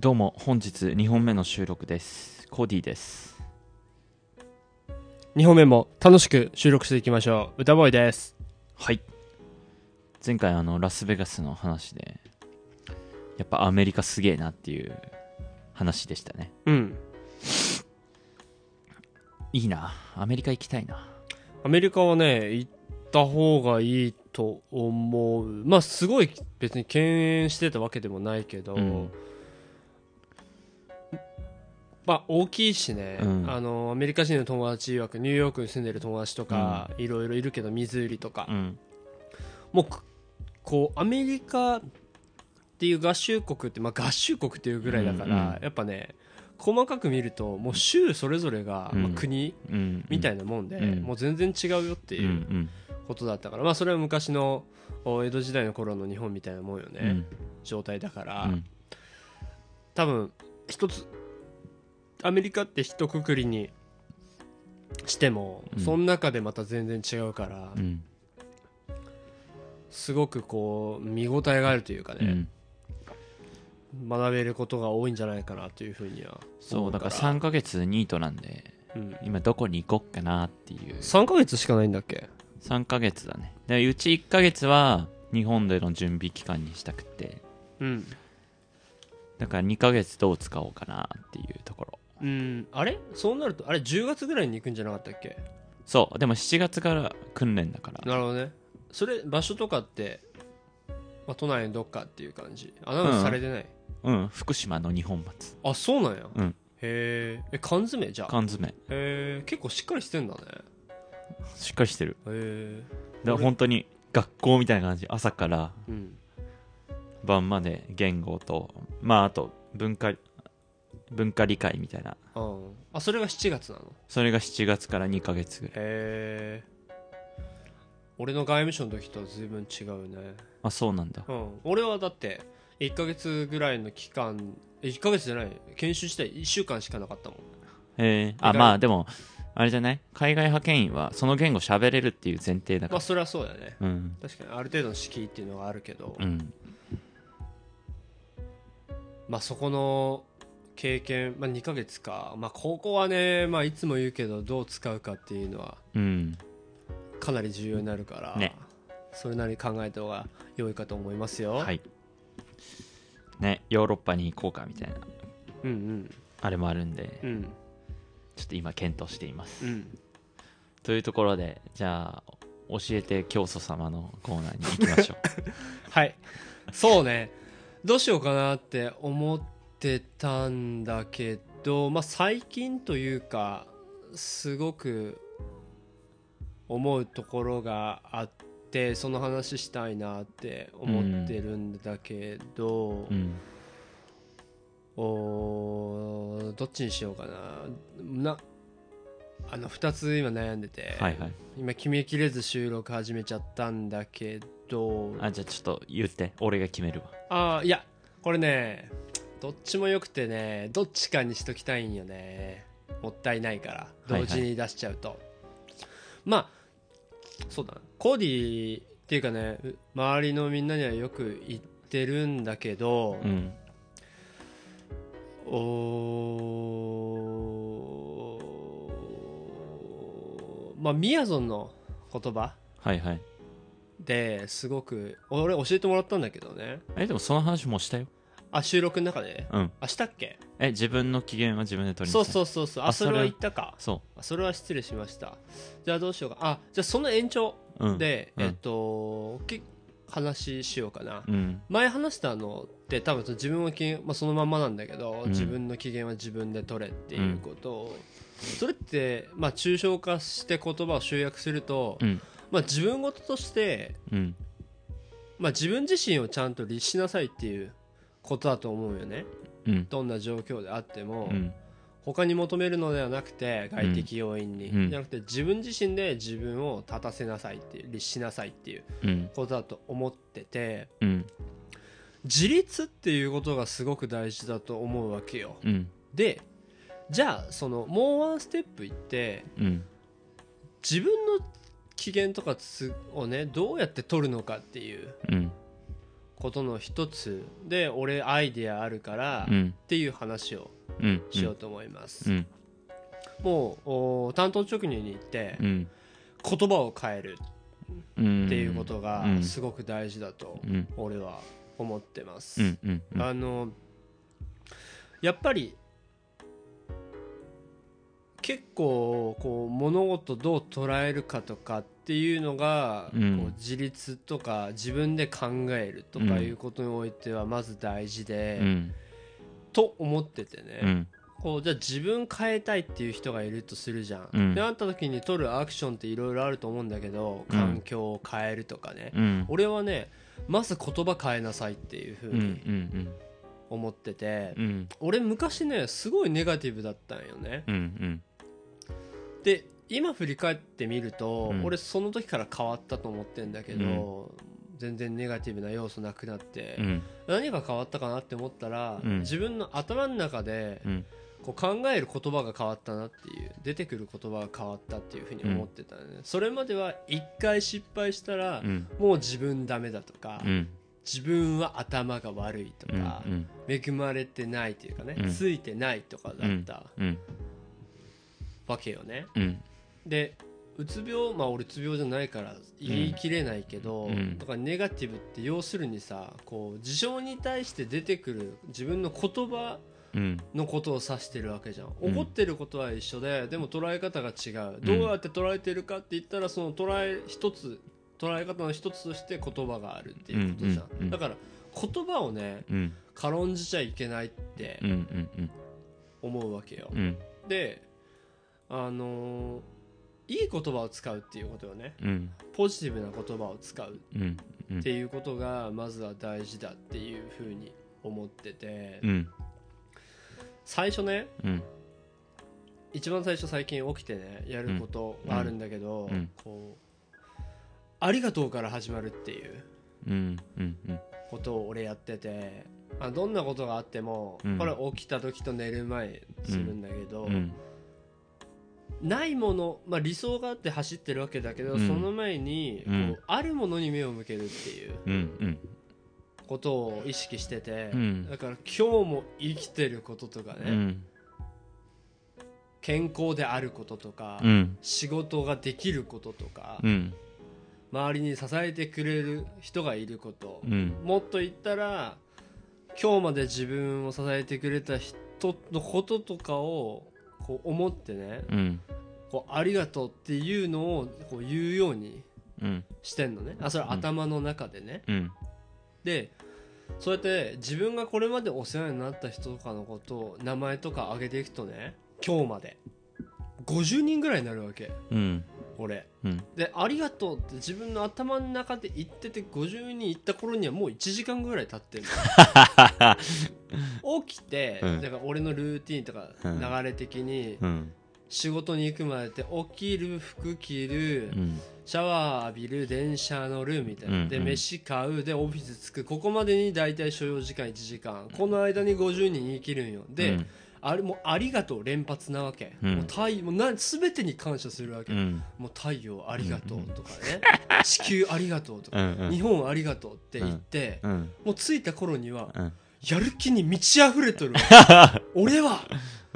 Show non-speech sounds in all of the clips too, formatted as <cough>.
どうも本日2本目の収録です。コーディです。2本目も楽しく収録していきましょう。歌ボーイです。はい。前回あのラスベガスの話でやっぱアメリカすげえなっていう話でしたね。うん。いいな。アメリカ行きたいな。アメリカはね行った方がいいと思う。まあすごい別に敬遠してたわけでもないけど、うんまあ大きいしね、うん。あのアメリカ人の友達曰くニューヨークに住んでる友達とか、いろいろいるけどミズーリとか、うん。もうくこうアメリカっていう合衆国って、まあ、合衆国っていうぐらいだから、うんうんやっぱね細かく見るともう州それぞれが、うん。まあ、国うん。みたいなもんで、うん。もう全然違うよっていうん。ことだったから、まあそれは昔のお江戸時代の頃の日本みたいなもんよね、うん。状態だから、うん。多分一つアメリカって一括りにしても、うん。その中でまた全然違うから、うん。すごくこう見応えがあるというかね、うん。学べることが多いんじゃないかなというふうにはそうだから3ヶ月ニートなんでうん、今どこに行こっかなっていう。3ヶ月しかないんだっけ？3ヶ月だね。でうち1ヶ月は日本での準備期間にしたくて。うん、だから2ヶ月どう使おうかなっていうところうん、あれ？そうなるとあれ10月ぐらいに行くんじゃなかったっけ？そうでも7月から訓練だから。なるほどね。それ場所とかって、まあ、都内のどっかっていう感じ？アナウンスされてない、うん。福島の二本松。あそうなんや、うん。へー。え缶詰？じゃあ。缶詰。へえ結構しっかりしてんだね。しっかりしてる。へえだから本当に学校みたいな感じ。朝から。うん。晩まで言語とまああと文化文化理解みたいな。ああそれが7月なの？それが7月から2ヶ月ぐらい。へえ俺の外務省の時とは随分違うね。あそうなんだ。うん。俺はだって1ヶ月ぐらいの期間え1ヶ月じゃない。研修自体1週間しかなかったもん。へえあまあでもあれじゃない？海外派遣員はその言語喋れるっていう前提だから。まあそれはそうだね。うん。確かにある程度の敷居っていうのがあるけど、うん。まあそこの経験、まあ、2ヶ月か、まあ、ここはね、まあ、いつも言うけどどう使うかっていうのはうん。かなり重要になるから、ね。それなりに考えた方が良いかと思いますよ。はい。ねヨーロッパに行こうかみたいな。うんあれもあるんでうんうん。ちょっと今検討しています。うん。というところでじゃあ教えて教祖様のコーナーに行きましょう。<laughs> はい。そうね。どうしようかなって思ってたんだけど、まあ、最近というかすごく思うところがあってその話したいなって思ってるんだけど、うん。おーどっちにしようかな。なあの2つ今悩んでて、はいはい。今決めきれず収録始めちゃったんだけどあじゃあちょっと言って。俺が決めるわ。ああいやこれねどっちもよくてねどっちかにしときたいんよね。もったいないから。いはい。同時に出しちゃうと、まあそうだ。なコーディっていうかねう周りのみんなにはよく言ってるんだけど、うん。おーまあみやぞんの言葉はいはい。ですごく俺教えてもらったんだけどね。えでもその話もしたよあ収録の中で？うん。あしたっけ？え自分の機嫌は自分で取りそうそうそうそう。ああそれはそれ言ったか。そあそれは失礼しました。じゃあどうしようか。あじゃあその延長ううん。で、うん。えっとき話しようかな。うん。前話したのって多分その自分の機嫌、まあ、そのまんまなんだけど、うん。自分の機嫌は自分で取れっていうこと。を、それって、まあ、抽象化して言葉を集約すると、うん。まあ、自分事として、うん。まあ、自分自身をちゃんと律しなさいっていうことだと思うよね。うん。どんな状況であっても、うん。他に求めるのではなくて外的要因に、うん。じゃなくて自分自身で自分を立たせなさいっていう律しなさいっていううん。ことだと思っててうん。自立っていうことがすごく大事だと思うわけよ。うん。でじゃあそのもうワンステップいってうん。自分の機嫌とかつをねどうやって取るのかっていううんことの一つで俺アイデアあるからっうん。ていう話をうん。しようと思います、うん。もうお担当直入に行ってうん。言葉を変えるうん。っていうことがうん。すごく大事だとうん。俺は思ってます、うん。あのやっぱり結構こう物事どう捉えるかとかっていうのが、うん。こう自立とか自分で考えるとかいうことにおいてはまず大事で、うん。と思っててね、うん。こうじゃあ自分変えたいっていう人がいるとするじゃん。うん。でなった時に取るアクションっていろいろあると思うんだけどうん。環境を変えるとかね、うん。俺はねまず言葉変えなさいっていうふうにん。思ってて、うん。俺昔ねすごいネガティブだったんよね。うんうんで今振り返ってみると、うん。俺その時から変わったと思ってんだけど、全然ネガティブな要素なくなって、うん。何が変わったかなって思ったら、うん。自分の頭の中でうん。こう考える言葉が変わったなっていう出てくる言葉が変わったっていうふうに思ってたね、それまでは一回失敗したら、うん。もう自分ダメだとか、うん。自分は頭が悪いとうん。か、うん。恵まれてないというかね、うん。ついてないとかだった。うんわけよね、うん。でうつ病まあ俺うつ病じゃないから言い切れないけど、うん。だからネガティブって要するにさこう事象に対して出てくる自分の言葉うん。のことを指してるわけじゃん。うん。怒ってることは一緒ででも捉え方が違う。どうやって捉えてるかって言ったらその捉え一つ捉え方の一つとして言葉があるっていうことじゃん、うん。うん。うん。だから言葉をねうん。軽んじちゃいけないって思うわけよ、うん。であのーいい言葉を使うっていうことよね。うん。ポジティブな言葉を使うっていうことがまずは大事だっていうふうに思ってて。うん。最初ねうん。一番最初最近起きてねやることがあるんだけど、こうありがとうから始まるっていうことを俺やっててあどんなことがあっても、うん。これ起きた時と寝る前するんだけど、うんないもの、まあ、理想があって走ってるわけだけど、うん。その前にこう、うんあるものに目を向けるっていうことを意識してて、うん。だから今日も生きてることとかね、うん。健康であることとか、うん。仕事ができることとか、うん。周りに支えてくれる人がいること、うん。もっと言ったら今日まで自分を支えてくれた人のこととかをこう思ってねうん。こうありがとうっていうのをこう言うようにうん。してんのね。あそれは頭の中でね、うん。でそうやって自分がこれまでお世話になった人とかのことを名前とか挙げていくとね今日まで。50人ぐらいになるわけ。うん俺うん。で「ありがとう」って自分の頭の中で言ってて50人行った頃にはもう1時間ぐらい経ってる。<laughs> 起きて、うん。だから俺のルーティンとかうん。流れ的にうん。仕事に行くまでって起きる服着る、うん。シャワー浴びる電車乗るみたいな、で飯買うでオフィス着く。ここまでに大体所要時間1時間。この間に50人生きるんよ。で、うんあれもうありがとう連発なわけ、うん。もう太もうな全てに感謝するわけ、うん。もう太陽ありがとうとかね、地球ありがとうとか、うんうん。日本ありがとうって言って、うん。もう着いた頃にはうん。やる気に満ち溢れとるわ。<laughs> 俺は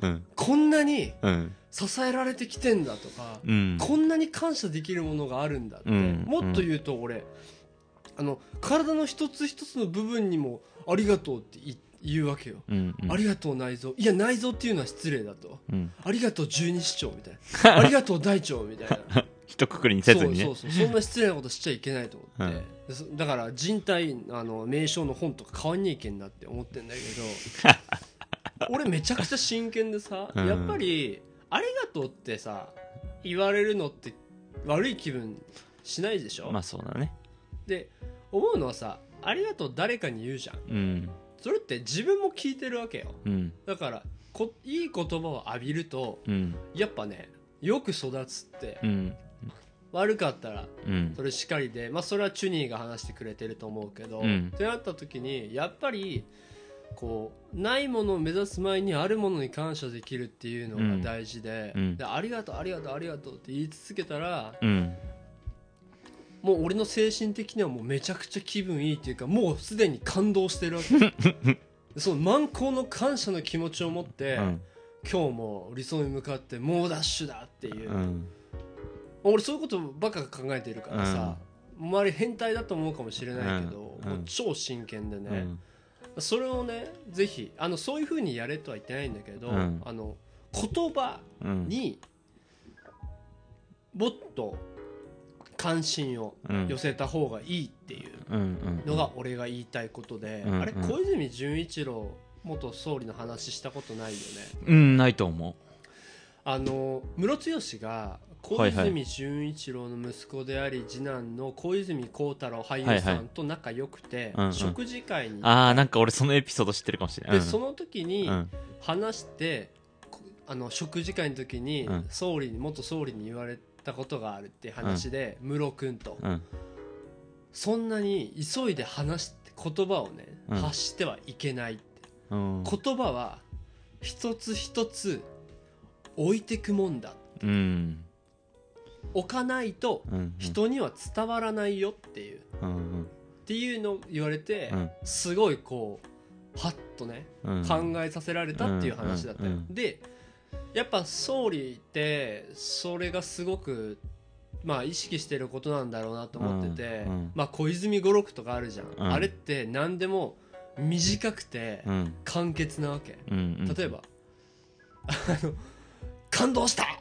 うん。こんなにうん。支えられてきてんだとか、うん。こんなに感謝できるものがあるんだって、うん。もっと言うと俺あの体の一つ一つの部分にもありがとうって言言うわけよ、うんありがとう内臓。いや内臓っていうのは失礼だと。うん。ありがとう十二指腸みたいな。<laughs> ありがとう大腸みたいな。<laughs> 一括りにせずにね。そうそうそう。そんな失礼なことしちゃいけないと思って、でそだから人体あの名称の本とか変わんねえけんなって思ってんだけど。<laughs> 俺めちゃくちゃ真剣でさ、うん。やっぱりありがとうってさ言われるのって悪い気分しないでしょ、まあそうだね。で思うのはさありがとう誰かに言うじゃん。うんそれって自分も聞いてるわけよ。うん。だからこいい言葉を浴びるとうん。やっぱねよく育つって。うん。悪かったらうん。それしかりで、まあ、それはチュニーが話してくれてると思うけど、うん。ってなった時にやっぱりこうないものを目指す前にあるものに感謝できるっていうのが大事で,、うん。でありがとうありがとうありがとうって言い続けたらうんもう俺の精神的にはもうめちゃくちゃ気分いいっていうかもうすでに感動してるわけ。<laughs> その満行の感謝の気持ちを持って、うん。今日も理想に向かって猛ダッシュだっていう、うん。俺そういうことばっか考えてるからさ、周り変態だと思うかもしれないけど、うん。うんもう超真剣でね、うん。それをねぜひあのそういうふうにやれとは言ってないんだけど、うん。あの言葉うん。にもっと関心をうん。寄せた方がいいっていうのが俺が言いたいことで、うんあれ小泉純一郎元総理の話したことないよね？うんないと思あのムロツヨシが小泉純一郎の息子であり次男の小泉孝太郎俳優さんと仲良くて、食事会にうああなんか俺そのエピソード知ってるかもしれない。でその時にうん。話して、こあの食事会の時にうん。総理に元総理に言われたことがあるっていう話でムロ君と。うん。そんなに急いで話して言葉をねうん。発してはいけないって。うん。言葉は一つ一つ置いてくもんだうん。置かないとうん人には伝わらないよっていう。うんっていうのを言われてうん。すごいこうハッとねうん。考えさせられたっていう話だったよ、うんうんうん。でやっぱ総理ってそれがすごくまあ意識してることなんだろうなと思ってて、うんうん。まあ小泉語録とかあるじゃん、うん。あれって何でも短くてうん。簡潔なわけ、うん例えば「あの感動した!」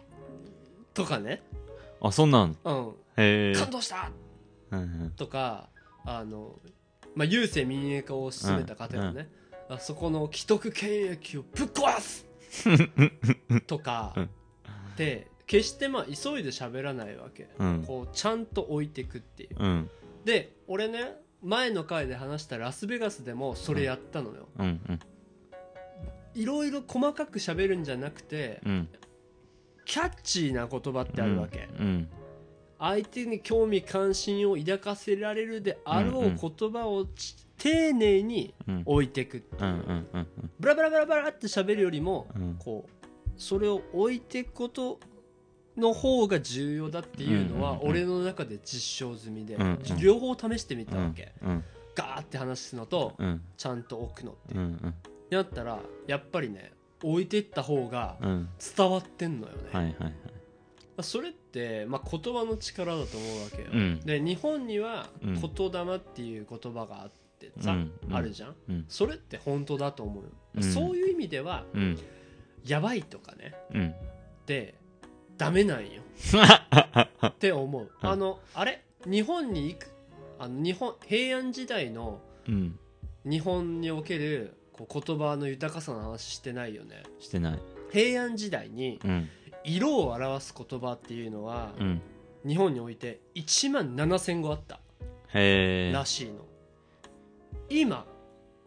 とかね。あそんなん「うん、へえ。感動した!うんうん」とかあの、まあ、郵政民営化を進めた方がね、あそこの既得権益をぶっ壊すとかうん。で決してまあ急いで喋らないわけ、うん。こうちゃん。と置いてくっていううん。で俺ね前の回で話したラスベガスでもそれやったのよ、うん。うん。いろいろ細かく喋るん。じゃなくてうん。キャッチーな言葉ってあるわけ、相手に興味関心を抱かせられるであろうん。ううん。言葉を丁寧にうん。置いていくうんうんうんブラブラブラブラって喋るよりもうん。こうそれを置いていくことの方が重要だっていうのは俺の中で実証済みで両方試してみたわけ。うん。ガーって話すのとうん。ちゃんと置くのってう。やったらやっぱりね置いていった方がうん。伝わってんのよね、それって、まあ、言葉の力だと思うわけよ、うん。で日本にはうん。言霊っていう言葉があってさ、うんうん。あるじゃん？うん。それって本当だと思うそういう意味ではうん。やばいとかね。うん。ってダメなんよ。<laughs> って思う、うん。あのあれ？日本に行く？あの日本平安時代のうん。日本におけるこう言葉の豊かさの話してないよね。してない。平安時代にうん。色を表す言葉っていうのは、うん。日本において1万7000語あったらしいの今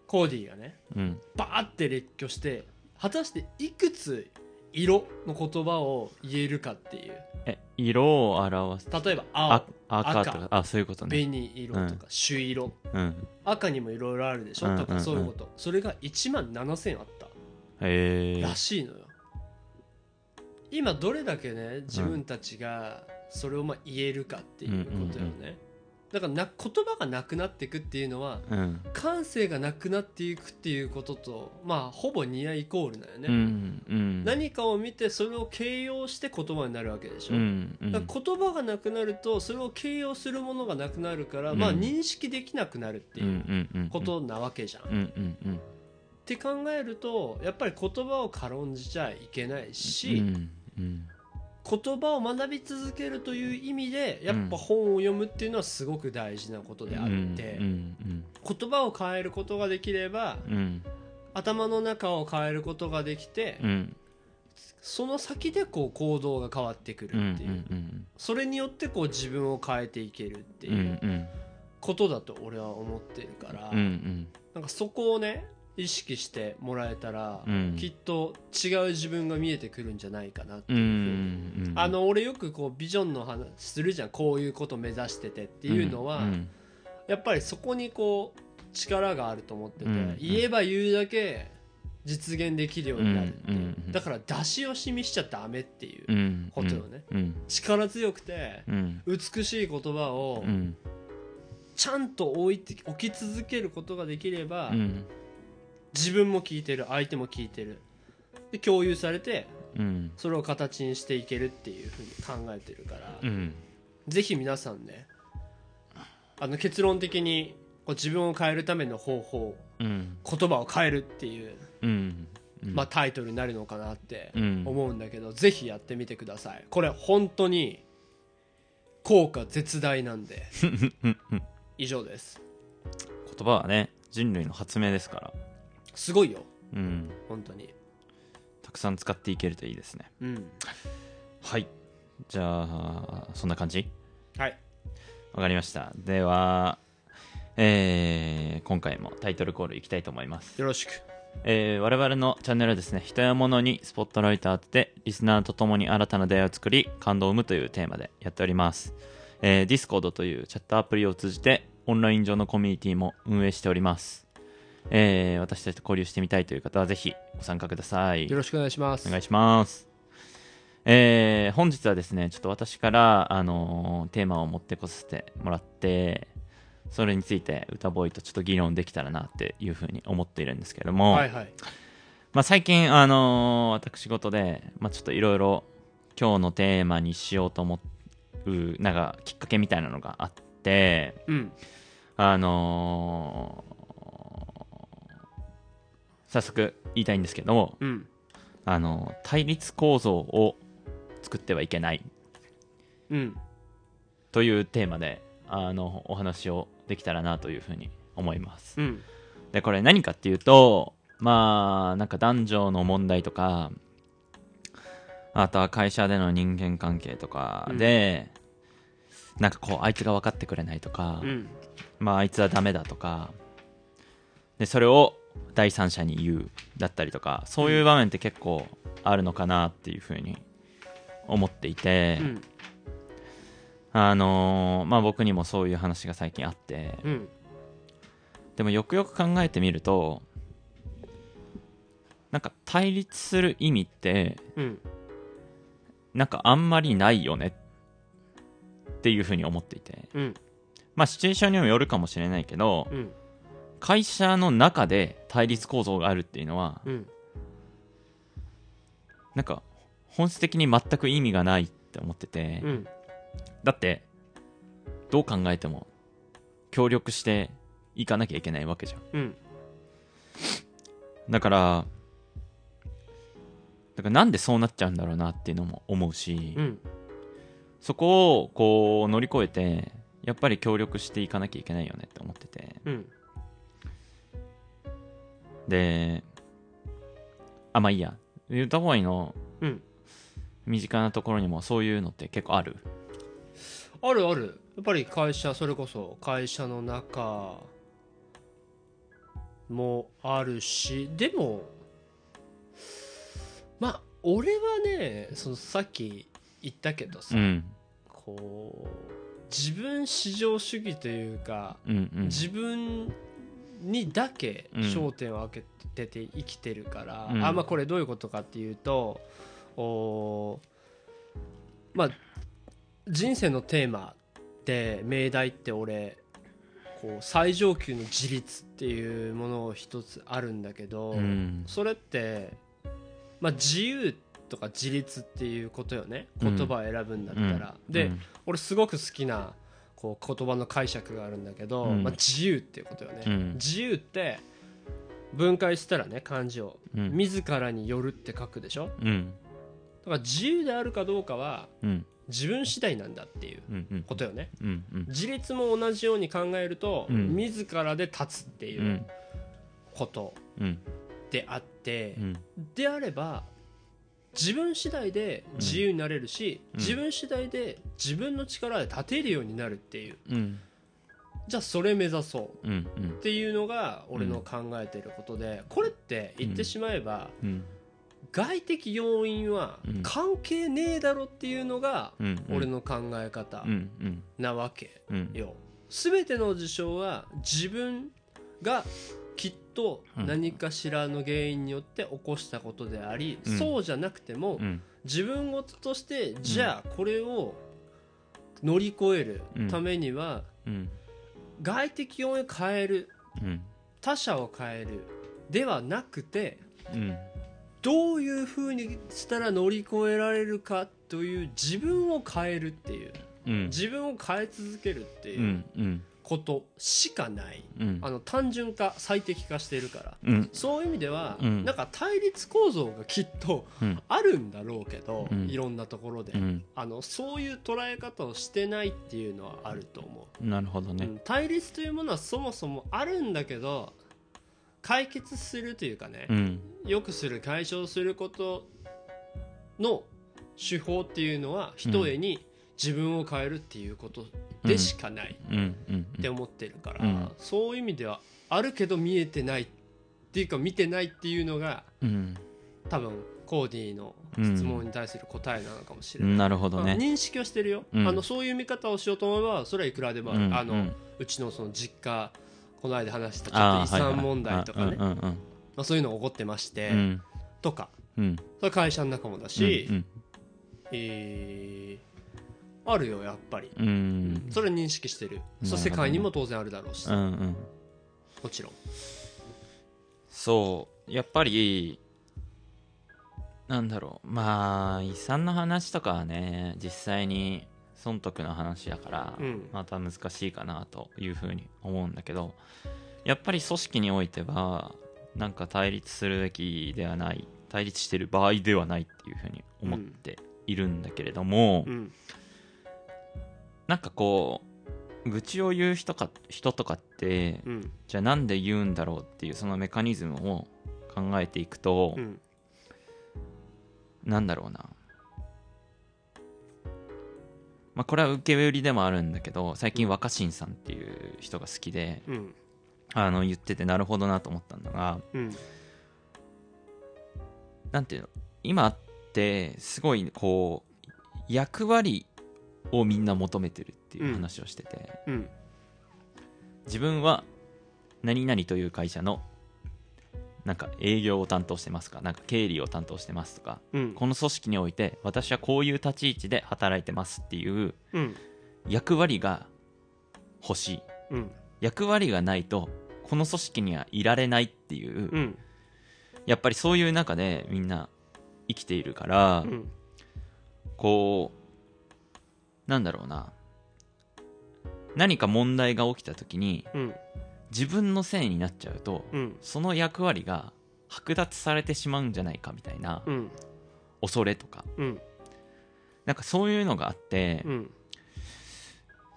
コーディーがねうん。バーって列挙して果たしていくつ色の言葉を言えるかっていう。え色を表す。例えばあ青赤とかあそういうことね。紅色とか朱色、うん。赤にもいろいろあるでしょ、とうんうんうん。かそういうこと。それが1万7000あった。へえらしいのよ。今どれだけね自分たちがそれをまあ言えるかっていうことよね、うんだからな言葉がなくなっていくっていうのはうん。感性がなくなっていくっていうこととまあほぼニアイコールだよね、うんうん。何かを見てそれを形容して言葉になるわけでしょ、うんうん。言葉がなくなるとそれを形容するものがなくなるから、うん。まあ認識できなくなるっていうことなわけじゃん、って考えるとやっぱり言葉を軽んじちゃいけないし、うんうん言葉を学び続けるという意味でやっぱ本を読むっていうのはすごく大事なことであって、言葉を変えることができればうん。頭の中を変えることができて、うん。その先でこう行動が変わってくるうんっていう、うんそれによってこう自分を変えていけるってうんいううんことだと俺は思ってるから、うなんかそこをね意識してもらえたら、うん。きっと違う自分が見えてくるんじゃないかなってういうふうに。んあの俺よくこうビジョンの話するじゃんこういうこと目指しててっていうのは、んやっぱりそこにこう力があると思ってて、うん言えば言うだけ実現できるようになるっていう、だから出し惜しみしちゃダメっていう、うんことよね。うん。力強くてうん。美しい言葉をうんちゃんと置いて置き続けることができれば、うん自分も聞いてる相手も聞いてる。で共有されてうん。それを形にしていけるっていうふうに考えてるから、うん。ぜひ皆さんねあの結論的にこう自分を変えるための方法うん。言葉を変えるっていう、うん。まあ、タイトルになるのかなってうん。思うんだけど、ぜひやってみてください。これ本当に効果絶大なんで。<laughs> 以上です。言葉はね人類の発明ですからすごいよ。うん。本当に。たくさん使っていけるといいですね。うん。はい。じゃあそんな感じ？はい。わかりました。ではえー今回もタイトルコールいきたいと思います。よろしく。えー我々のチャンネルはですね人や物にスポットライトを当ててリスナーと共に新たな出会いを作り感動を生むというテーマでやっております、えー、Discord というチャットアプリを通じてオンライン上のコミュニティも運営しております、えー私たちと交流してみたいという方はぜひご参加ください。よろしくお願いします。お願いします。えー本日はですね、ちょっと私から、あのーテーマを持ってこさせてもらって、それについて歌ボーイとちょっと議論できたらなっていうふうに思っているんですけれども、はいはい。まあ、最近、あのー私事で、まあ、ちょっといろいろ今日のテーマにしようと思う、なんかきっかけみたいなのがあって、うん。あのー早速言いたいんですけども、うん。あの対立構造を作ってはいけない。うん。というテーマであのお話をできたらなというふうに思います。うん。でこれ何かっていうとまあなんか男女の問題とかあとは会社での人間関係とかで、なんかこうあいつが分かってくれないとか、うん。まああいつはダメだとかでそれを第三者に言うだったりとかそういう場面って結構あるのかなっていうふうに思っていて、うん。あのーまあ僕にもそういう話が最近あってうん。でもよくよく考えてみるとなんか対立する意味ってうん。なんかあんまりないよねっていうふうに思っていて。うん。まあシチュエーションにもよるかもしれないけどうん会社の中で対立構造があるっていうのはうん。なんか本質的に全く意味がないって思ってて、うん。だってどう考えても協力していかなきゃいけないわけじゃん。うん。だからだからなんでそうなっちゃうんだろうなっていうのも思うし、うん。そこをこう乗り越えてやっぱり協力していかなきゃいけないよねって思ってて。うんであまあいいや。歌ボーイの。うん。身近なところにもそういうのって結構ある？あるある。やっぱり会社それこそ会社の中もあるしでもまあ俺はねそのさっき言ったけどさ、うん。こう自分至上主義というか、うんうん。自分にだけうん。焦点を当てて生きてるから、うん。あまあこれどういうことかっていうとおまあ人生のテーマって命題って俺こう最上級の自立っていうものを一つあるんだけど、うん。それって、まあ、自由とか自立っていうことよね。うん言葉を選ぶんだったら、で、うん。俺すごく好きなこう言葉の解釈があるんだけど、うん。まあ、自由っていうことよね、うん。自由って分解したらね漢字を、うん。自らによるって書くでしょ？うん。だから自由であるかどうかはうん。自分次第なんだっていうことよね。うんうん。自立も同じように考えると、うん。自らで立つっていううん。ことうん。であって、うん。であれば自分次第で自由になれるし、うん。自分次第で自分の力で立てるようになるっていう。うん。じゃあそれ目指そう。っていうのが俺の考えてることで、これって言ってしまえば、うん。外的要因はうん。関係ねえだろっていうのがうん俺の考え方なわけうん。よ。全ての事象は自分がきっとうん。何かしらの原因によって起こしたことであり、うん。そうじゃなくても、うん。自分事としてじゃあこれを乗り越えるためには、うん。外的要因を変える。うん。他者を変える。ではなくてうん。どういうふうにしたら乗り越えられるかという自分を変えるっていう。うん。自分を変え続けるってう。いうことしかない、うん。あの単純化最適化しているから。うん。そういう意味では、うん。なんか対立構造がきっとうん。あるんだろうけど、うん。いろんなところで、うん。あのそういう捉え方をしてないっていうのはあると思う、なるほどね。うん。対立というものはそもそもあるんだけど解決するというかねう、ん。良くする解消することの手法っていうのはひとえに自分を変えるっていうことでしかないって思ってるから、うん。そういう意味ではあるけど見えてないっていうか見てないっていうのがうん。多分コーディの質問に対する答えなのかもしれない、うん。なるほどね。まあ認識はしてるよ、うん。あのそういう見方をしようと思えばそれはいくらでもある、あのうんうん。うちのその実家この間話したちょっと遺産問題とかね、まあ、そういうのが起こってまして、とかうん。それは会社の中もだし、うん。えーあるよやっぱり、うん。うんそれは認識してる。そう世界にも当然あるだろうし、うんうん。もちろん。そう。やっぱりなんだろう。まあ遺産の話とかはね実際に損得の話だから、うん。また難しいかなというふうに思うんだけどやっぱり組織においてはなんか対立するべきではない対立してる場合ではないっていうふうに思っているんだけれども、うんなんかこう愚痴を言う人か人とかってうん。じゃあなんで言うんだろうっていうそのメカニズムを考えていくと、うん。なんだろうな。まあこれは受け売りでもあるんだけど最近若新さんっていう人が好きでうん。あの言っててなるほどなと思ったのがうん。なんていうの今ってすごいこう役割をみんな求めてるっていう話をしてて、うん。自分は何々という会社のなんか営業を担当してますか？なんか経理を担当してますとか。うん。この組織において私はこういう立ち位置で働いてますっていううん。役割が欲しい。うん。役割がないとこの組織にはいられないっていう、うん。やっぱりそういう中でみんな生きているから、うん。こうなんだろうな。何か問題が起きた時にうん。自分のせいになっちゃうとうん。その役割が剥奪されてしまうんじゃないかみたいなうん。恐れとか。うん。なんかそういうのがあって、うん。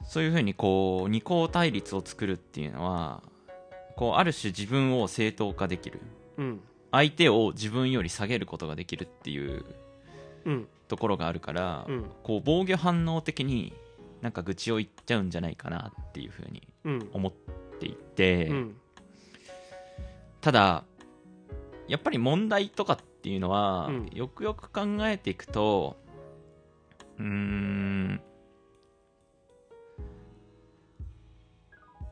そういうふうにこう二項対立を作るっていうのはこうある種自分を正当化できる。うん。相手を自分より下げることができるっていううんところがあるから、うん。こう防御反応的になんか愚痴を言っちゃうんじゃないかなっていうふうにうん。思っていて、うん。ただやっぱり問題とかっていうのは、うん。よくよく考えていくとうーん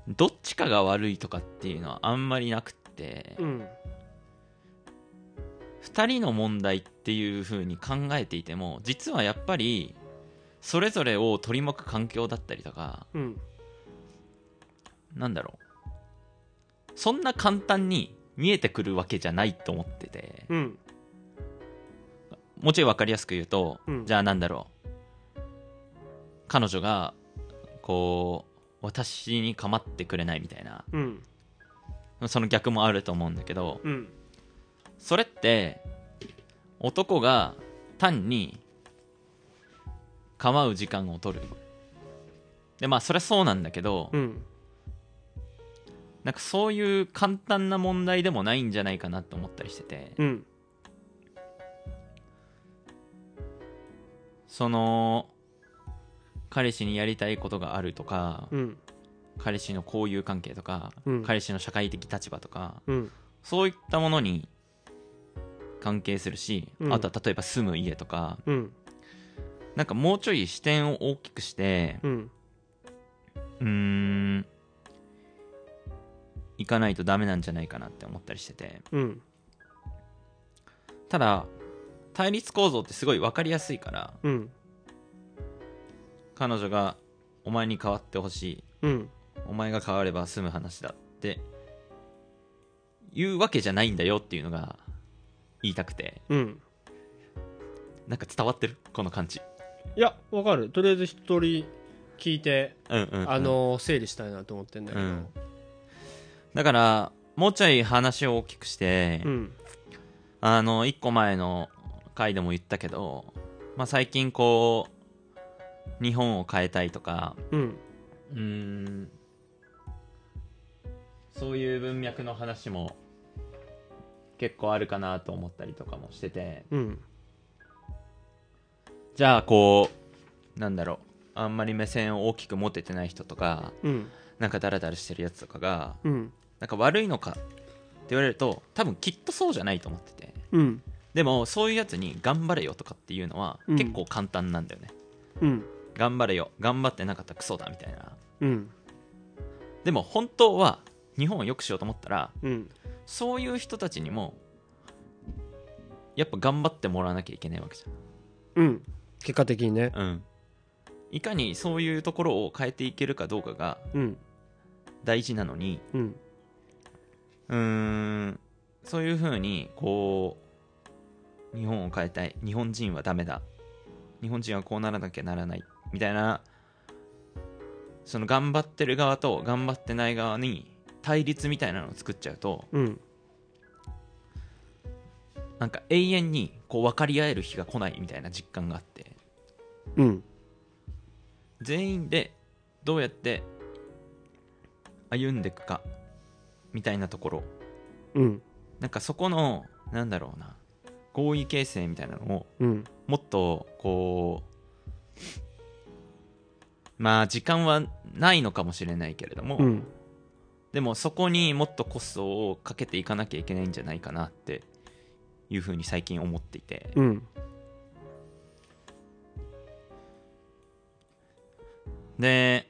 どっちかが悪いとかっていうのはあんまりなくって、うん2人の問題っていう風に考えていても実はやっぱりそれぞれを取り巻く環境だったりとかうん。なんだろう。そんな簡単に見えてくるわけじゃないと思ってて。うん。もうちょい分かりやすく言うと、うん。じゃあなんだろう。彼女がこう私に構ってくれないみたいな。うん。その逆もあると思うんだけどうんそれって男が単に構う時間を取る。でまあそれはそうなんだけど、うん。なんかそういう簡単な問題でもないんじゃないかなと思ったりしてて。うん。その彼氏にやりたいことがあるとか、うん。彼氏の交友関係とか、うん。彼氏の社会的立場とかうん。そういったものに関係するし、うん。あとは例えば住む家とかうん。なんかもうちょい視点を大きくしてうん。うーんいかないとダメなんじゃないかなって思ったりしてて。うん。ただ対立構造ってすごい分かりやすいからうん。彼女がお前に変わってほしいうん。お前が変われば済む話だっていうわけじゃないんだよっていうのが言いたくて。うん。なんか伝わってる？この感じ。いやわかる。とりあえず一人聞いて、うんうん、うん、あの整理したいなと思ってんだけど。うん。だからもうちょい話を大きくして、うん。あの1個前の回でも言ったけど、まあ、最近こう日本を変えたいとかうん。うーんそういう文脈の話も結構あるかなと思ったりとかもしてて。うん。じゃあこうなんだろう。あんまり目線を大きく持ててない人とかうん。なんかダラダラしてるやつとかがうん。なんか悪いのかって言われると多分きっとそうじゃないと思ってて。うん。でもそういうやつに頑張れよとかっていうのはうん。結構簡単なんだよね、うん。頑張れよ。頑張ってなかったらクソだみたいな。うん。でも本当は日本を良くしようと思ったらうんそういう人たちにもやっぱ頑張ってもらわなきゃいけないわけじうん。結果的にね。ゃんうん。いかにそういうところを変えていけるかどうかがうん。大事なのにうん。うーんそういうふうにこう日本を変えたい。日本人はダメだ。日本人はこうならなきゃならない。みたいなその頑張ってる側と頑張ってない側に対立みたいなのを作っちゃうとうん。なんか永遠にこう分かり合える日が来ないみたいな実感があってうん。全員でどうやって歩んでいくかみたいなところ。うん。なんかそこのなんだろうな合意形成みたいなのをうん。もっとこうまあ時間はないのかもしれないけれども、うんでもそこにもっとコストをかけていかなきゃいけないんじゃないかなっていうふうに最近思っていて、うん。で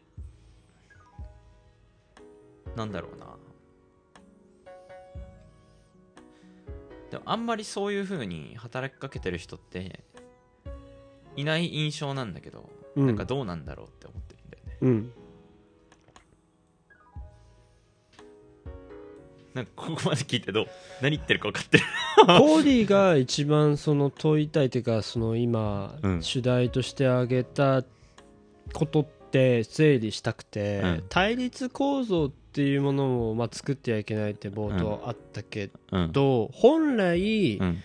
なんだろうな。でもあんまりそういうふうに働きかけてる人っていない印象なんだけど、うん。なんかどうなんだろうって思ってるんだよね。うんなんかここまで聞いてどう？<laughs> 何言ってるか分かってる？<laughs> コーディが一番その問いたいというかその今、うん。主題として挙げたことって整理したくて、うん。対立構造っていうものをまあ作ってはいけないって冒頭あったけうん。ど、本来うん。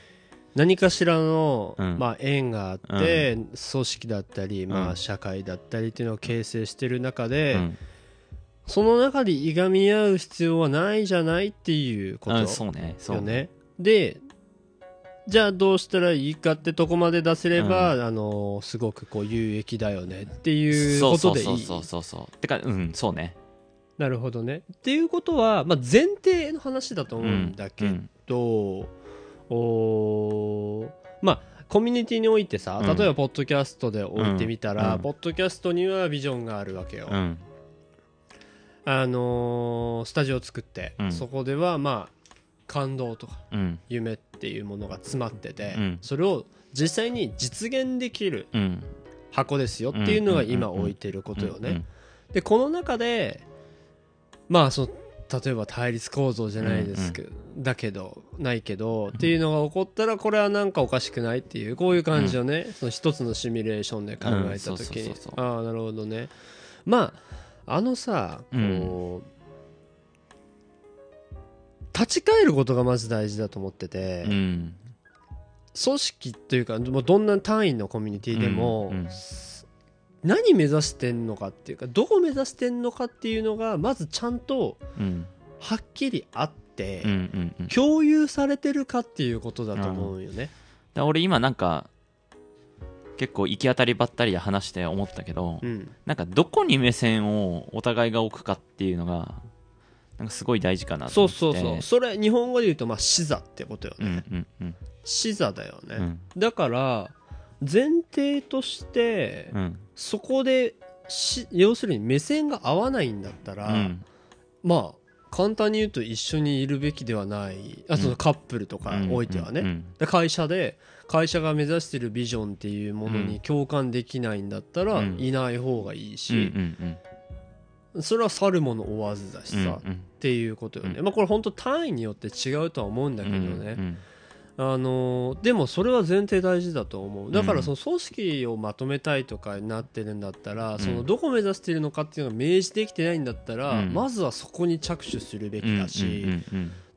何かしらの、うん。まあ、縁があって、組織だったり、まあ、うん。社会だったりっていうのを形成してる中で、うんその中でいがみ合う必要はないじゃないっていうこと。あそうね。そうよね。でじゃあどうしたらいいかってとこまで出せれば、あのすごくこう有益だよねっていうことでいい。そうそうそう。そうてかうんそうね。なるほどね。っていうことは、まあ、前提の話だと思うんだけうん。ど、おーまあコミュニティにおいてさうん。例えばポッドキャストで置いてみたら、うん。ポッドキャストにはビジョンがあるわけよ、うんあのースタジオを作って、うん。そこではまあ感動とかうん。夢っていうものが詰まってて、うん。それを実際に実現できるうん。箱ですよっていうのが今うんうんうんうん置いてることよね、うんでこの中でまあその例えば対立構造じゃないですけど、だけどないけど、っていうのが起こったらこれはなんかおかしくないっていうこういう感じをね、その一つのシミュレーションで考えた時に。ああなるほどね。まああのさこう、立ち返ることがまず大事だと思ってて、うん。組織というかもうどんな単位のコミュニティでも、うんうん。何目指してんのかっていうかどこ目指してんのかっていうのがまずちゃんとうん。はっきりあって、うんうんうん。共有されてるかっていうことだと思うよね。だ俺今なんか結構行き当たりばったりで話して思ったけど、うん、なんかどこに目線をお互いが置くかっていうのがなんかすごい大事かなとそ思ってうそうそう。それ日本語で言うとまあ視座ってことようんね、うんうん。視座だよね、うん。だから前提として、うん。そこでし要するに目線が合わないんだったら、うん。まあ簡単に言うと一緒にいるべきではないあそのカップルとかおいてはね、うん。うん。で会社で会社が目指してるビジョンっていうものに共感できないんだったらうん。いない方がいいうんし、うん。それは去るもの追わずだしうんさ、っうん。ていうことよね、うんまあこれ本当単位によって違うとは思うんだけどね、うんあのーでもそれは前提大事だと思う。だかうん。らその組織をまとめたいとかになってるんだったら、ん。そのどこ目指しているのかっていうのが明示できてないんだったら、うん。まずはそこに着手するべきだし、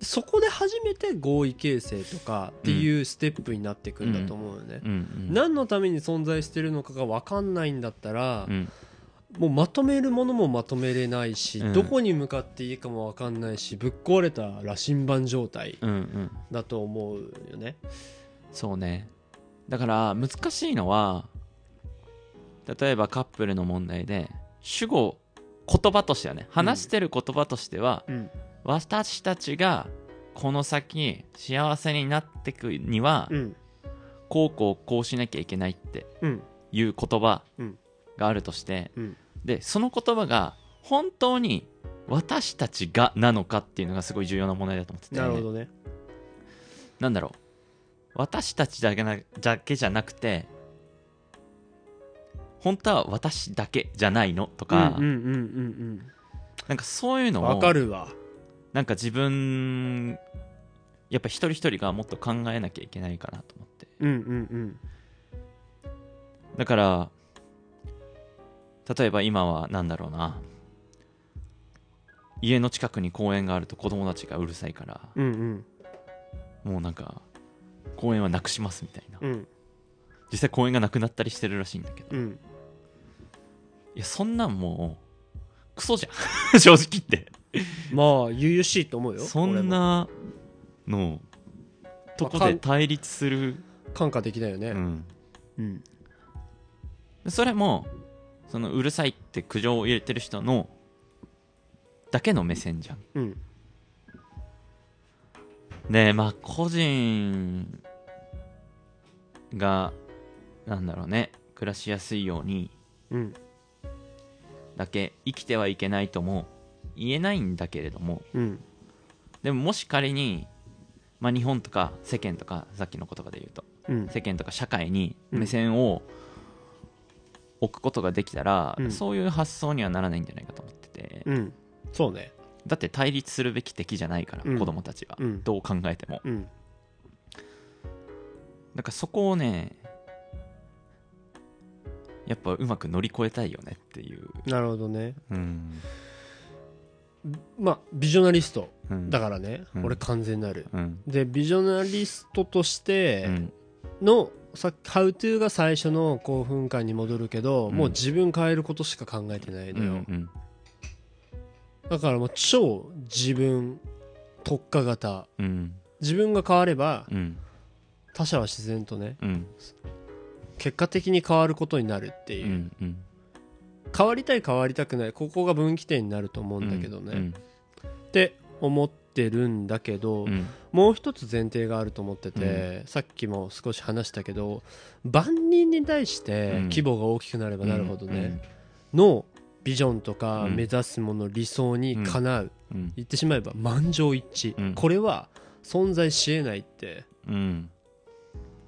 そこで初めて合意形成とかっていうステップになっていくんだと思うよね、何のために存在してるのかが分かんないんだったらう、んもうまとめるものもまとめれないし、うん。どこに向かっていいかも分かんないしぶっ壊れた羅針盤状態うんうん。だと思うよね。そうね。だから難しいのは例えばカップルの問題で主語言葉としてはね話してる言葉としては、うん。私たちがこの先幸せになっていくには、うん。こうこうこうしなきゃいけないってうん。いう言葉うん。があるとして、うんでその言葉が本当に私たちがなのかっていうのがすごい重要な問題だと思っててなるほどね。なんだろう私たちだけなだけじゃなくて本当は私だけじゃないのとか、うんうんうんなんかそういううんうん。のをわかるわ。なんか自分やっぱ一人一人がもっと考えなきゃいけないかなと思ってうんうんだから例えば今はなんだろうな。家の近くに公園があると子供たちがうるさいから。うんうん。もうなんか公園はなくしますみたいな。うん。実際公園がなくなったりしてるらしいんだけど。うん。いやそんなんもうクソじゃん。<laughs> 正直言って。まあ悠々しいと思うよ。そんなのとこで対立する、俺も感化できないよね。うん、うん。それもそのうるさいって苦情を入れてる人のだけの目線じゃんうん。でまあ個人がなんだろうね暮らしやすいようにうん。だけ生きてはいけないとも言えないんだけれどもうん。でももし仮に、まあ、日本とか世間とかさっきの言葉で言うとうん。世間とか社会に目線を置くことができたら、うん。そういう発想にはならないんじゃないかと思ってて、うん。そうね。だって対立するべき敵じゃないから、うん。子供たちは、うん。どう考えても。うん。だからそこをねやっぱうまく乗り越えたいよねっていう、なるほどね。うん。まあビジョナリストうん、だからね、うん。俺完全なる。うん。でビジョナリストとしうてん。の、さっき「How to」が最初の興奮感に戻るけど、うん。もう自分変えることしか考えてないのよ、うんだからもう超自分特化型。うん。自分が変わればうん。他者は自然とねうん。結果的に変わることになるってういう、んうん。変わりたい変わりたくない。ここが分岐点になると思うんだけどね、うんって思ってるんだけど、うん。もう一つ前提があると思ってて、さっきも少し話したけど万人に対してうん。規模が大きくなればなるほどね、のビジョンとかうん。目指すもの理想にかなう、うん。うん。言ってしまえば満場一致、うん。これは存在しえないって。うん。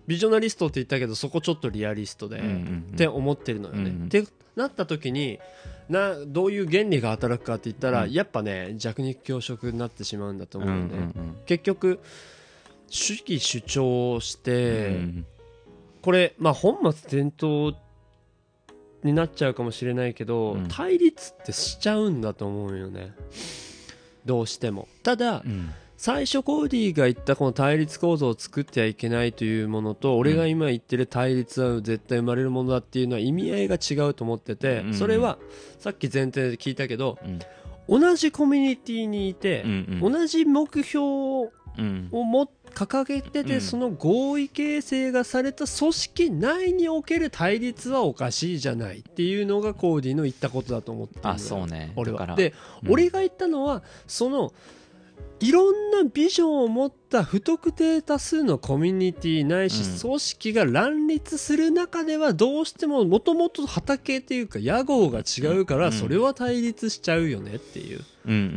ビジョナリストって言ったけどそこちょっとリアリストで、うんうんって思ってるのよね。うんってなった時になどういう原理が働くかって言ったら、うん。やっぱね弱肉強食になってしまうんだとう思うんね。んうん。結局主義主張しうて、ん。これまあ本末転倒になっちゃうかもしれないけど、うん。対立ってしちゃうんだと思うよね。どうしても。ただうん最初コーディが言ったこの対立構造を作ってはいけないというものと俺が今言ってる対立は絶対生まれるものだっていうのは意味合いが違うと思っててうん。それはさっき前提で聞いたけどうん。同じコミュニティにいて同じ目標を掲げててうん。その合意形成がされた組織内における対立はおかしいじゃないっていうのがコーディの言ったことだと思ってるあそうね。俺は。で、うん。俺が言ったのはそのいろんなビジョンを持った不特定多数のコミュニティないしうん。組織が乱立する中ではどうしてももともと畑っていうか屋号が違うからうん。それは対立しちゃうよねっていう。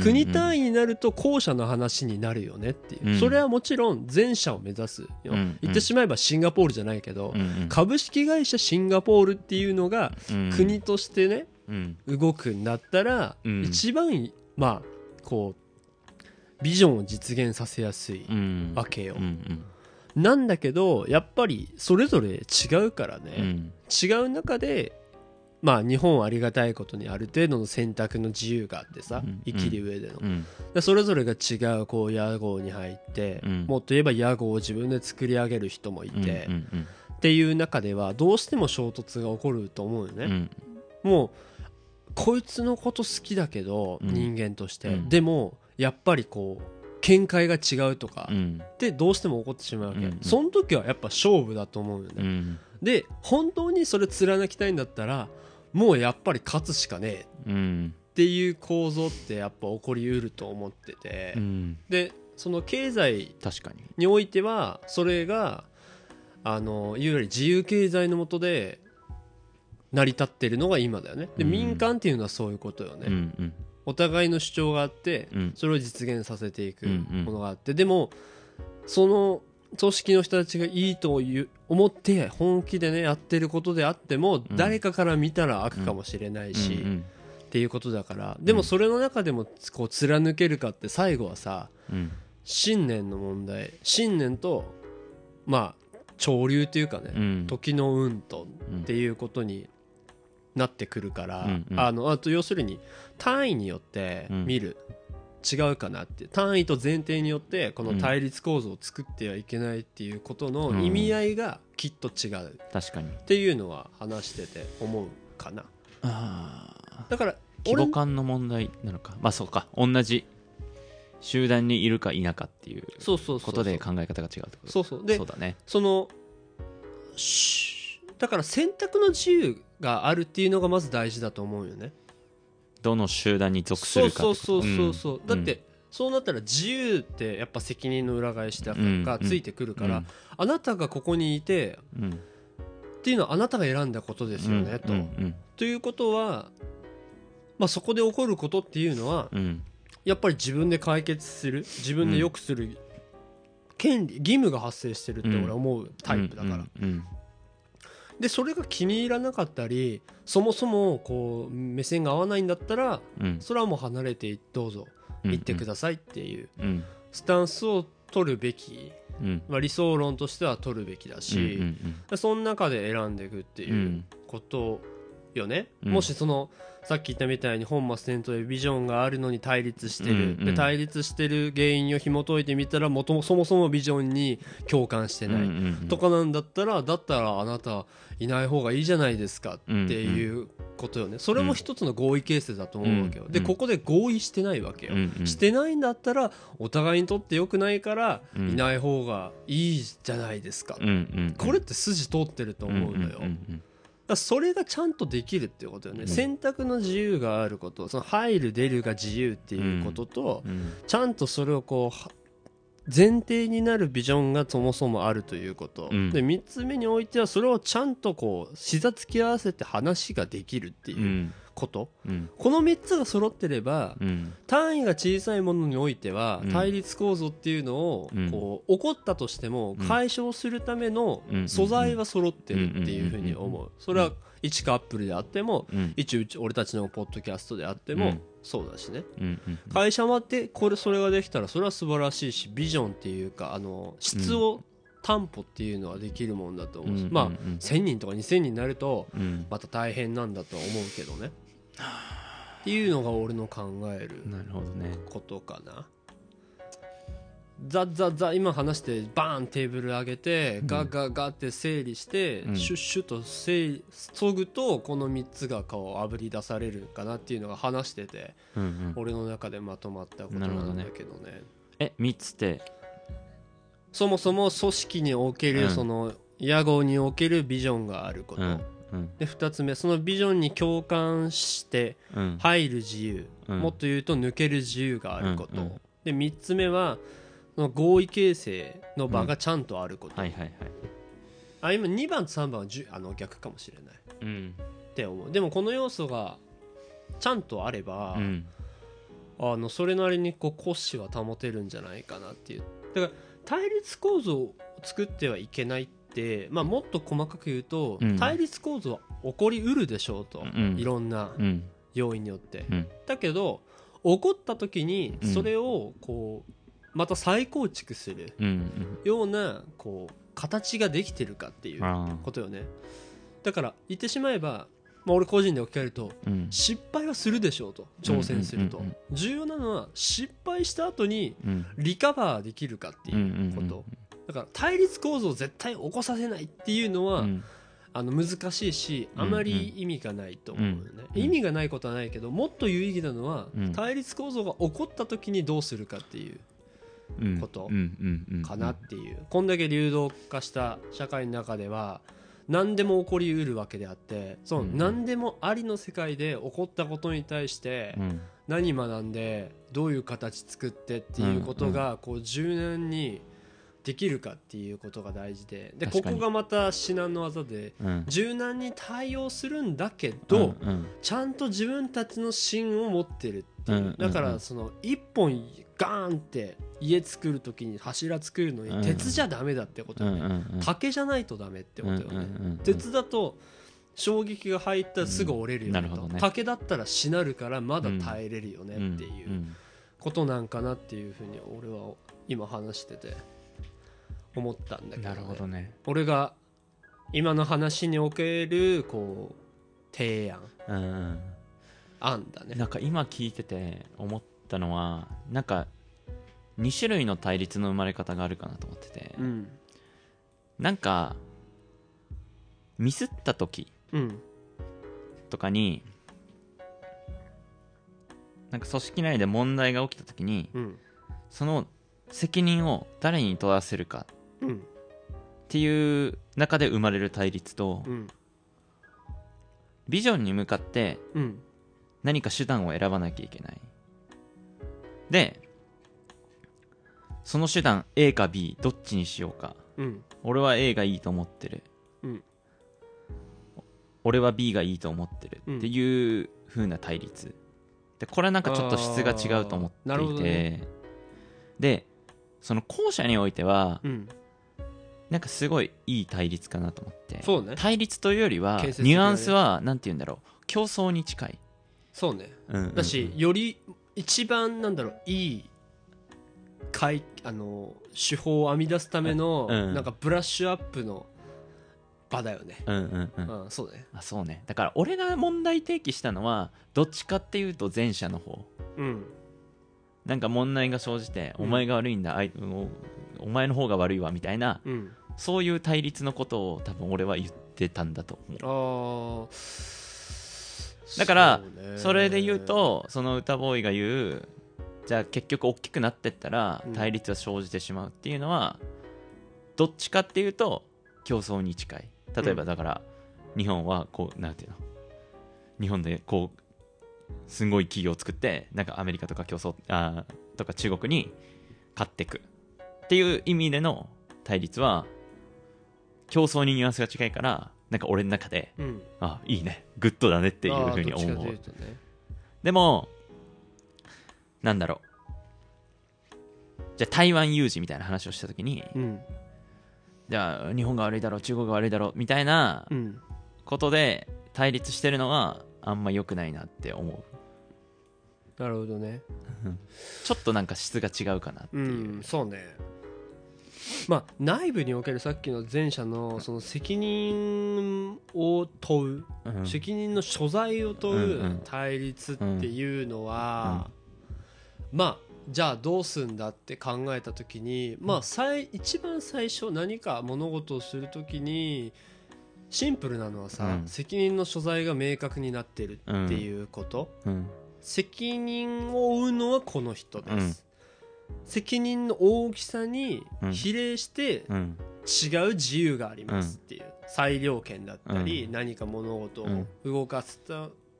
国単位になると後者の話になるよねっていう。うん。それはもちろん前者を目指す言ってしまえばシンガポールじゃないけど株式会社シンガポールっていうのがうん。国としてねうん。動くんだったらうん。一番まあこうビジョンを実現させやすいうん。わけよ。うんうん。なんだけどやっぱりそれぞれ違うからうねん。違う中でまあ日本はありがたいことにある程度の選択の自由があってさうん。生きる上での。うん。でそれぞれが違うこう屋号に入ってうん。もっと言えば屋号を自分で作り上げる人もいてうんうんっていう中ではどうしても衝突が起こると思うよね。うん。もうこいつのこと好きだけど、うん。人間として、うん。でもやっぱりこう見解が違うとかうん。ってどうしても起こってしまうわけ、うんうん。その時はやっぱ勝負だと思うよ。ね、うん。で本当にそれ貫きたいんだったらもうやっぱり勝つしかねえうん。っていう構造ってやっぱ起こりうると思ってて、うん。でその経済確かに。においてはそれがあのいわゆる自由経済の下で成り立ってるのが今だよね。でうん。民間っていうのはそういうことよね、うんうんお互いの主張があってうん。それを実現させていくうんうん。ものがあってでもその組織の人たちがいいという思って本気でねやってることであってもん。誰かから見たら悪かもしれないし、うんっていうことだからでもそれの中でもこう貫けるかって最後はさうん。信念の問題信念とまあ潮流というかね、うん。時の運とうんっていうことになってくるから、うんうん。あのあと要するに単位によって見る、違うかなって単位と前提によってこの対立構造を作ってはいけないっていうことの意味合いがきっと違う。っ確かに。ていうのは話してて思うかな。ああだから規俺模感の問題なのか。まあそうか。同じ集団にいるか否かっていうそうそうそうそう。ことで考え方が違うってこと。そうそう。でそうだね。そのしだから選択の自由があるっていうのがまず大事だと思うよね。どの集団に属すそうるか。そうそうそうそう、ん。だって、そうなったら自由ってやっぱ責任の裏返しだうん。がついてくるから、うん。あなたがここにいてうん。っていうのはあなたが選んだことですよね、と、ということは、まあ、そこで起こることっていうのはうん。やっぱり自分で解決する自分で良くする権利義務が発生してるって俺は思うタイプだから、でそれが気に入らなかったりそもそもこう目線が合わないんだったらうん。それはもう離れてどうぞうん。行ってくださいっていううん。スタンスを取るべき、うん。まあ、理想論としては取るべきだし、うんうんでその中で選んでいくってうん。いうことよね、うん。もしそのさっき言ったみたいに本末転倒でビジョンがあるのに対立してる、うんうん。で対立してる原因を紐解いてみたらもともそもそもビジョンに共感してない、うんうんうん。とかなんだったらだったらあなたいない方がいいじゃないですかっていうことよね。それも一つの合意形成だと思うわけよ、うん。でここで合意してないわけよ、うんうん。してないんだったらお互いにとって良くないからうん。いない方がいいじゃないですか、うんうんこれって筋通ってると思うのよ、んんだからそれがちゃんとできるっていうことよね、うん。選択の自由があることその入る出るが自由っていうことと、うん。ちゃんとそれをこうは前提になるビジョンがそもそもあるということ、うん。で3つ目においてはそれをちゃんとこう膝つき合わせて話ができるってう。いうんこと、うん。この3つが揃ってればうん。単位が小さいものにおいてはうん。対立構造っていうのをうん。こう起こったとしてもうん。解消するためのうん。素材は揃ってるっていうふうにう。ん。思うそれは一カップルであってもうん。一うち俺たちのポッドキャストであってもうん。そうだしね。会社もあってこれそれができたらそれは素晴らしいしビジョンっていうかあの質を担保っていうのはできるもんだと思うし。まあうん。うん。うん。1000人とか2000人になるとうん。また大変なんだとは思うけどねっていうのが俺の考えるなるほどね。ことかな。ザッザッザッ今話してバーンテーブル上げてガッガッガッって整理して、うん。シュッシュッと整理そぐとこの3つがこうあぶり出されるかなっていうのが話しててうんうん。俺の中でまとまったことなんだけどね。え三つって？そもそも組織における、うん。その屋号におけるビジョンがあること、うんうんで2つ目そのビジョンに共感してうん。入る自由、うん。もっと言うと抜ける自由があること、で3つ目はその合意形成の場がちゃんとあること、はいはいはい。あ今2番と3番はじゅあの逆かもしれない。うん。って思う。でもこの要素がちゃんとあれば、うん。あのそれなりにこう骨子は保てるんじゃないかなっていう。だから対立構造を作ってはいけないって、まあ、もっと細かく言うと、うん。対立構造は起こりうるでしょうと、うん。いろんなうん。要因によって、うん。だけど起こった時にうん。それをこうまた再構築するうん。ようなこう形ができてるかっていうことよね。だから言ってしまえば、まあ、俺個人で置き換えると失敗はするでしょうと。挑戦すると、重要なのは失敗した後にうん。リカバーできるかっていうこと、だから対立構造を絶対起こさせないっていうのは、うん。あの難しいしうんあまり意味がないと思うよね、うん。意味がないことはないけどもっと有意義なのは、うん。対立構造が起こった時にどうするかっていううん。ことかなっていう、こんだけ流動化した社会の中では何でも起こりうるわけであってそのうん。何でもありの世界で起こったことに対してうん。何学んでどういう形作ってっていうことがこう柔軟にできるかっていうことが大事ででここがまた至難の技でうん。柔軟に対応するんだけど、うんうん。ちゃんと自分たちの芯を持ってるっていう、うんだかうん。うんらその一本ガーンって家作る時に柱作るのうん。に鉄じゃダメだってことうよね、んうんうん。竹じゃないとダメってことよね、うんうんうん。うん鉄だと衝撃が入ったらすぐ折れるようんね。竹だったらしなるからまだ耐えれるよねっていううん。ことなんかなっていうふうに俺は今話してて思ったんだけど,、なるほどね。俺が今の話におけるこう提案。うんうん。案だね。なんか今聞いてて思ったのはなんか2種類の対立の生まれ方があるかなと思ってて。うん。なんかミスった時うん。とかになんか組織内で問題が起きた時にうん。その責任を誰に問わせるかうん。っていう中で生まれる対立とうん。ビジョンに向かってうん。何か手段を選ばなきゃいけない。でその手段 A か B どっちにしようか。うん。俺は A がいいと思ってる、うん。俺は B がいいと思ってる。うん。っていう風な対立。でこれはなんかちょっと質が違うと思っていて、どね。でその後者においてはうんなんかすごいいい対立かなと思って。そうね。対立というよりは建設的だね。ニュアンスはなんて言うんだろう。競争に近い、そうね。うんうんうん。だしより一番なんだろういいかいあの手法を編み出すためのうん。なんかブラッシュアップの場だよね。うんうんうん。うんそうね。あそうね。だから俺が問題提起したのはどっちかっていうと前者の方。うん。なんか問題が生じて、うん。お前が悪いんだあいおお前の方が悪いわみたいなうんそういう対立のことを多分俺は言ってたんだと思う。だからそれで言うとその歌ボーイが言うじゃあ結局大きくなってったらうん。対立は生じてしまうっていうのは、どっちかっていうと競争に近い。例えばうん。だから、日本はこうなんていうの？日本でこうすごい企業を作ってなんかアメリカとか競争あーとか中国に勝っていくっていう意味での対立は競争にニュアンスが近いからなんか俺の中でうん。あいいね。グッドだねっていうふうに思うね。でもなんだろう。じゃあ台湾有事みたいな話をした時にうん。じゃあ日本が悪いだろう中国が悪いだろうみたいなうん。ことで対立してるのはあんま良くないなって思う。なるほどね。ちょっとなんか質が違うかなってう。いう、んそうねまあ内部におけるさっきの前者のその責任を問ううん。責任の所在を問うんうん。う対立っていうのは、まあじゃあどうすんだって考えた時に、まあ最一番最初何か物事をする時にシンプルなのはさ、うん。責任の所在が明確になってるっていうこと、うん。責任を負うのはこの人です、責任の大きさに比例してうん。違う自由がありますっていう、裁量権だったり、うん。何か物事をうん。動かす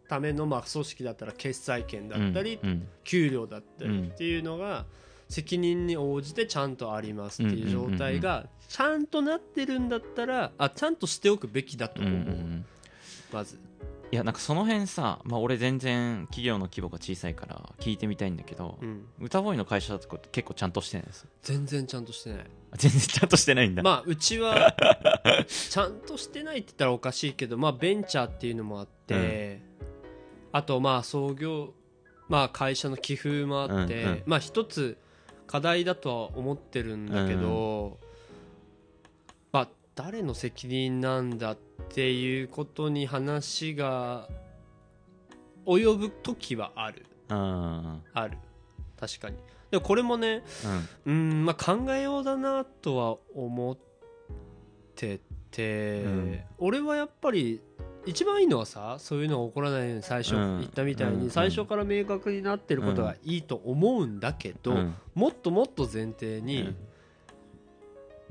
ための、まあ、組織だったら決裁権だったり、うん。給料だったりっていうのが責任に応じてちゃんとありますっていう状態がちゃんとなってるんだったらあちゃんとしておくべきだと思う、ん。まずいやなんかその辺さ、まあ、俺全然企業の規模が小さいから聞いてみたいんだけど、うん。歌ボーイの会社だと結構ちゃんとしてないです？全然ちゃんとしてない。あ全然ちゃんとしてないんだ、まあうちは <laughs> ちゃんとしてないって言ったらおかしいけどまあベンチャーっていうのもあって、あとまあ創業まあ会社の寄付もあって、うんうん。まあ一つ課題だとは思ってるんだけど、まあ誰の責任なんだっていうことに話が及ぶ時はある。うん。ある。確かに。でもこれもねうん。うんまあ考えようだなとは思ってて、うん。俺はやっぱり一番いいのはさそういうのが起こらないように最初うん。言ったみたいうん。に最初から明確になってることがいいと思うんだけど、うん。もっともっと前提うに、ん。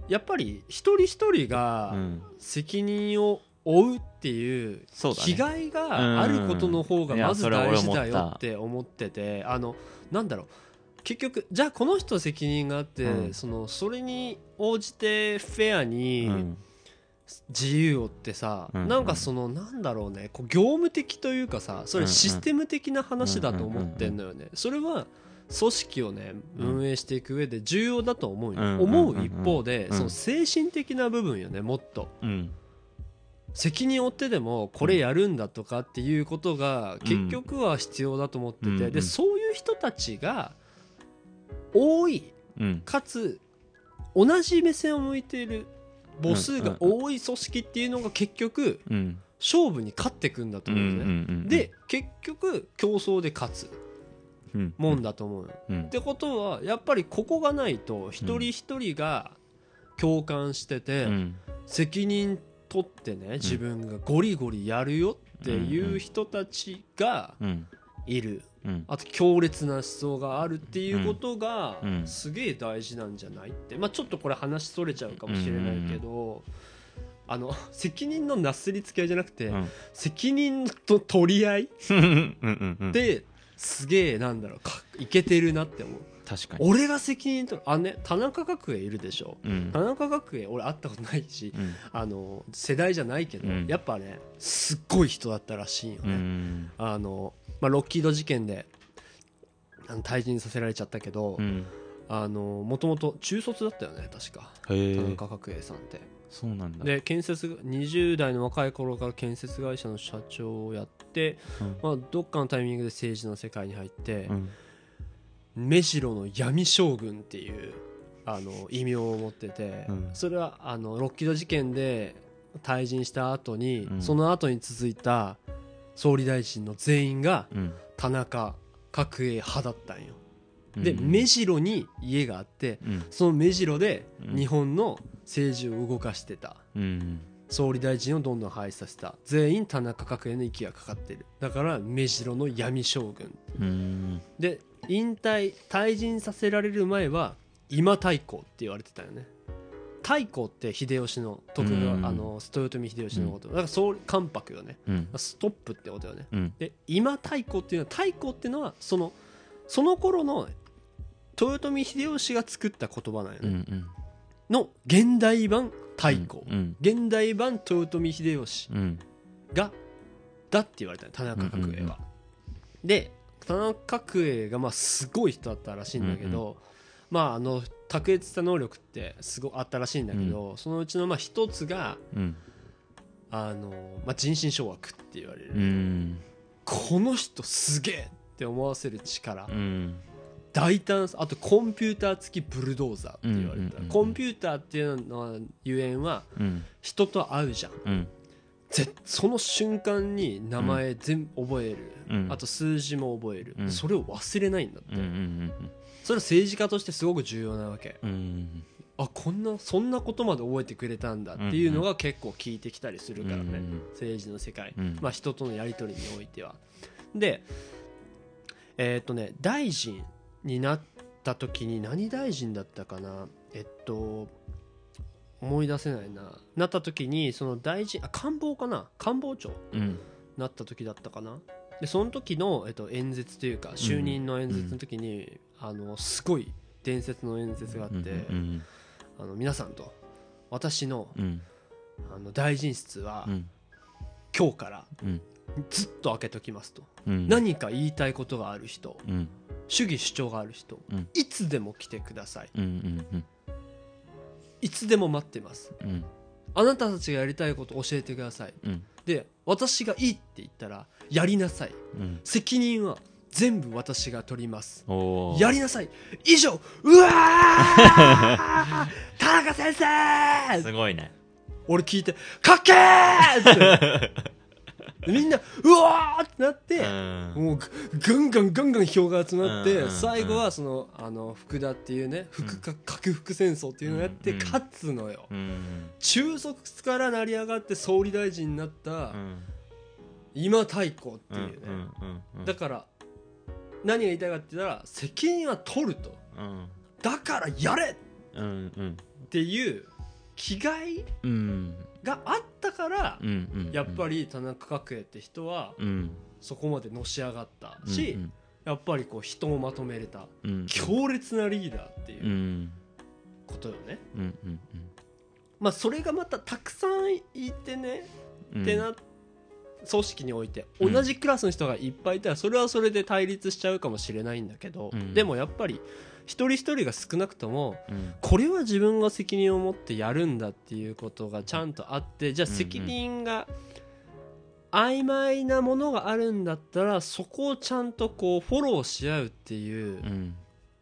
やっぱり一人一人がうん。責任を負うっていうそうだね。気概があることの方がまず大事だよって思っててあのなんだろう。結局じゃあこの人責任があって、うん。そのそれに応じてフェアうにん。自由をってさ、うん。なんかそのなんだろうねこう業務的というかさそれシステム的な話だと思ってんのよね。それは組織をねうん。運営していく上で重要だと思うよ、うん。思う一方で、うん。その精神的な部分よねもっと。うん責任を負ってでもこれやるんだとかっていうことが結局は必要だと思ってて、うん。うん。でそういう人たちが多いうん。かつ同じ目線を向いている母数が多い組織っていうのが結局うん。勝負に勝っていくんだとうん思うのね、うんで結局競争で勝つうん。もんだと思うってことはやっぱりここがないと一人一人が共感してて、うん。責任取ってね自分がゴリゴリやるよっていう人たちがうん。いる。うん。あと強烈な思想があるっていうことがうん。すげえ大事なんじゃないって。まあちょっとこれ話それちゃうかもしれないけどあの責任のなすりつけ合いじゃなくてうん。責任と取り合いですげえなんだろうかいけてるなって思う確かに。俺が責任取るあね田中角栄いるでしょ。うん。田中角栄俺会ったことないしうん。あの世代じゃないけど、うん。やっぱねすっごい人だったらしいようね、ん。あのまあ、ロッキード事件であの退陣させられちゃったけどうん。あのもともと中卒だったよね確か。田中角栄さんって。そうなんだ。で建設20代の若い頃から建設会社の社長をやって、うん。まあ、どっかのタイミングで政治の世界に入って、うん目白の闇将軍っていうあの異名を持ってて、うん。それはあのロッキード事件で退陣した後に、うん。その後に続いた総理大臣の全員がうん。田中角栄派だったんよ。で、うん。目白に家があってうん。その目白でうん。日本の政治を動かしてた。うん。総理大臣をどんどん廃止させた。全員田中角栄の息がかかってる。だから目白の闇将軍。うん。で引退退陣させられる前は今太閤って言われてたよね。太閤って秀吉の徳川、うん。あの豊臣秀吉のこと、だから総理関白よね。うん。ストップってことよね。うん。で今太閤っていうのは太閤っていうのはそのその頃の豊臣秀吉が作った言葉なんよね、うんうん。の現代版太閤、うん。現代版豊臣秀吉うん。がだって言われたの田中角栄は、うんうんうん。で田中角栄がまあすごい人だったらしいんだけど、まああの卓越した能力ってすごいあったらしいんだけど、そのうちのまあ一つがうん。あの、まあ、人心掌握って言われる、うん。この人すげえって思わせる力、うん。大胆さあとコンピューター付きブルドーザーって言われた、うんうんうんうん。コンピューターっていうのはゆえんはうん。人と会うじゃん。うんぜその瞬間に名前全部覚える、うん。あと数字も覚える、うん。それを忘れないんだって、うんうんそれは政治家としてすごく重要なわけ。うんうんあこんなそんなことまで覚えてくれたんだっていうのが結構聞いてきたりするからね、うん政治の世界、うん。まあ、人とのやり取りにおいては。でえーっとね大臣になった時に何大臣だったかな？えっと思い出せないな。なった時にその大臣あ官房かな？官房長うん。なった時だったかな？でその時の、えっと、演説というか就任の演説の時に、あのすごい伝説の演説があって、うん。あの皆さんと私のうん。あの大臣室はうん。今日からうん。ずっと開けときますと、うん。何か言いたいことがある人うん。主義主張がある人、うん。いつでも来てください。うんうんうんいつでも待ってます。うん。あなたたちがやりたいこと教えてください。うん。で私がいいって言ったらやりなさい。うん。責任は全部私が取ります。やりなさい。以上うわー！<laughs> 田中先生！すごいね。俺聞いてかっけー！って <laughs> みんなうわーってなって、うん。もうぐガンガンガンガン票が集まって、うん最後はそのあの福田っていうね福か核福戦争っていうのをやって勝つのよ、うん中卒から成り上がって総理大臣になったうん。今太閤っていうね、だから何が言いたいかって言ったら責任は取ると。うん。だからやれっていう気概うんがあったから、やっぱり田中角栄って人はうん。そこまでのし上がったし、うんやっぱりこう人をまとめれたうん強烈なリーダーっていううん。ことよね、まあそれがまたたくさんいてね、うん。ってな組織においてうん同じクラスの人がいっぱいいたらそれはそれで対立しちゃうかもしれないんだけど、うん。でもやっぱり一人一人が少なくともうん。これは自分が責任を持ってやるんだっていうことがちゃんとあってじゃあ責任が曖昧なものがあるんだったらそこをちゃんとこうフォローし合うっていううん。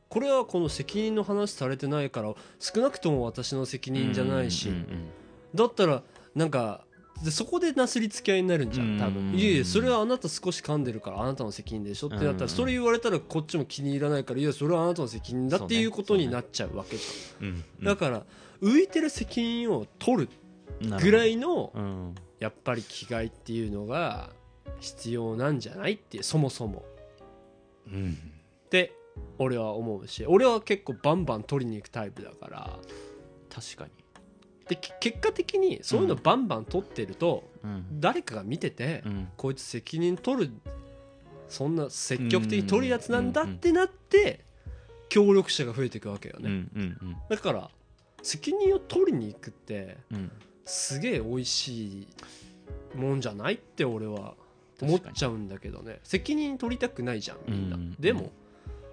これはこの責任の話されてないから少なくとも私の責任じゃないし、だったらなんかでそこでなすりつき合いになるんじゃん多分、うん。いやいやそれはあなた少し噛んでるからあなたの責任でしょってなったら、うん。それ言われたらこっちも気に入らないからいやそれはあなたの責任だっていうことになっちゃうわけじうん。ゃん、だから浮いてる責任を取るらぐらいのうん。やっぱり気概っていうのが必要なんじゃないってそもそも。うん。って俺は思うし俺は結構バンバン取りに行くタイプだから。確かにでけ結果的にそういうのバンバン取ってると、うん。誰かが見てて、うん。こいつ責任取るそんな積極的に取るやつなんだってなって協力者が増えていくわけようんね、うん。だから責任を取りに行くってうん。すげえ美味しいもんじゃないって俺は思っちゃうんだけどね。責任取りたくないじゃんみんな、うんでも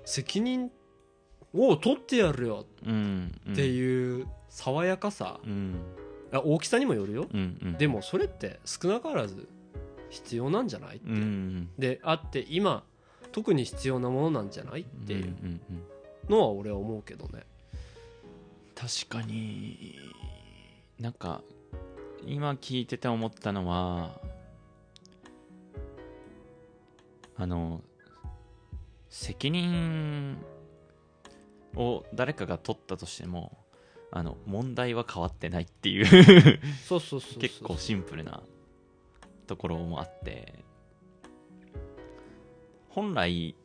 責任を取ってやるようんっていう爽やかさ、うん。あ大きさにもよるよ、うんうん。でもそれって少なからず必要なんじゃない？って、うんであって今特に必要なものなんじゃない？っていうんうん。のは俺は思うけどね。確かになんか今聞いてて思ったのはあの責任を誰かが取ったとしてもあの問題は変わってないっていう。そうそうそう結構シンプルなところもあって。本来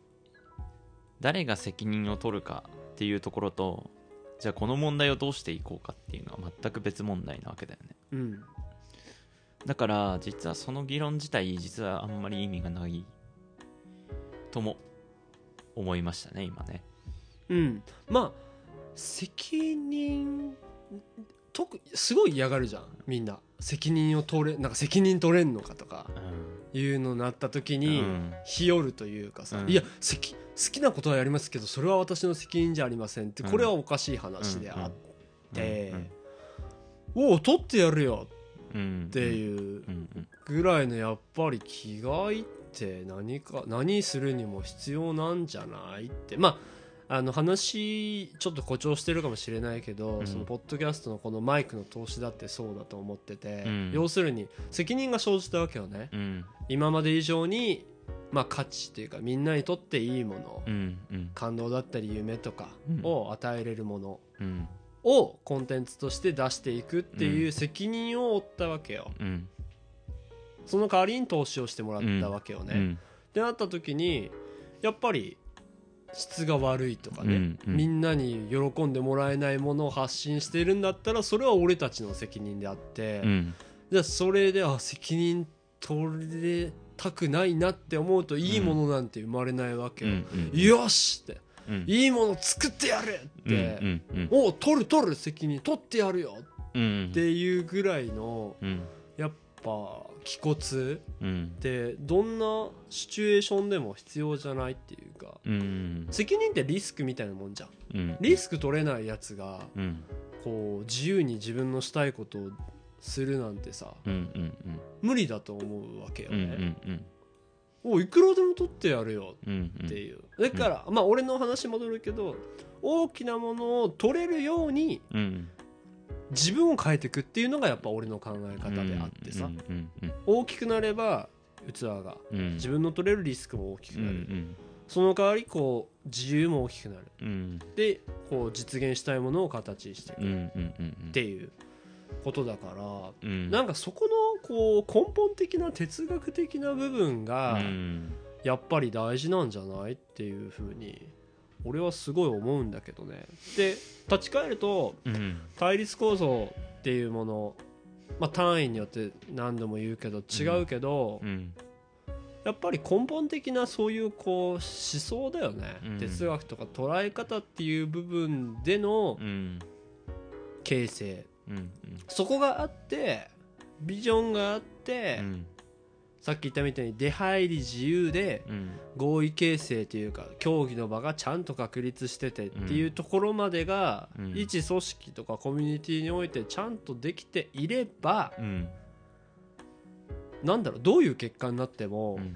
誰が責任を取るかっていうところとじゃあこの問題をどうしていこうかっていうのは全く別問題なわけだよね。うん。だから実はその議論自体実はあんまり意味がないとも思いましたね今ね。うん。まあ責任特すごい嫌がるじゃんみんな。責任を取れなんか責任取れんのかとかいうのになった時に、うん。日和るというかさ、うん。いや責好きなことはやりますけどそれは私の責任じゃありませんってこれはおかしい話であって、おお取ってやるようんっていうぐらいのやっぱり気概って何か何するにも必要なんじゃないって。まああの話ちょっと誇張してるかもしれないけど、うん。そのポッドキャストのこのマイクの投資だってそうだと思ってて、うん。要するに責任が生じたわけよね、うん。今まで以上に、まあ、価値というかみんなにとっていいもの、感動だったり夢とかうん。を与えれるものうん。をコンテンツとして出していくっていう責任を負ったわけよ、うん。その代わりに投資をしてもらったわけよね、うん。ってなった時にやっぱり質が悪いとかね、うんうん。みんなに喜んでもらえないものを発信しているんだったらそれは俺たちの責任であって、うん。じゃあそれであ責任取れたくないなって思うといいものなんて生まれないわけよ、うんうんよしって。うん。いいもの作ってやるって、うんうんおう取る取る責任取ってやるようんっていうぐらいのうん。やっぱ気骨っうん。てどんなシチュエーションでも必要じゃないっていうかうん。責任ってリスクみたいなもんじゃん。うん。リスク取れないやつがうん。こう自由に自分のしたいことをするなんてさうんうん無理だと思うわけようんうんね、うん。おいくらでも取ってやるよう。んうんっていうだから、まあ俺の話戻るけど大きなものを取れるようにうん自分を変えていくっていうのがやっぱ俺の考え方であってさ、大きくなれば器がうん。自分の取れるリスクも大きくうんうなる、ん。その代わりこう自由も大きくなる。うん。でこう実現したいものを形にしていくっていうことだから、うん。なんかそこのこう根本的な哲学的な部分がうん。やっぱり大事なんじゃない？っていうふうに俺はすごい思うんだけどね。で立ち返るとうん。対立構造っていうもの、まあ、単位によって何度も言うけど違うけど、うん。やっぱり根本的なそういうこう思想だよね、うん。哲学とか捉え方っていう部分でのうん。形成。うん。そこがあってビジョンがあって、うんさっき言ったみたいに出入り自由でうん。合意形成というか協議の場がちゃんと確立しててっていうところまでが、うん。一組織とかコミュニティにおいてちゃんとできていれば、うん。なんだろうどういう結果になっても、うん。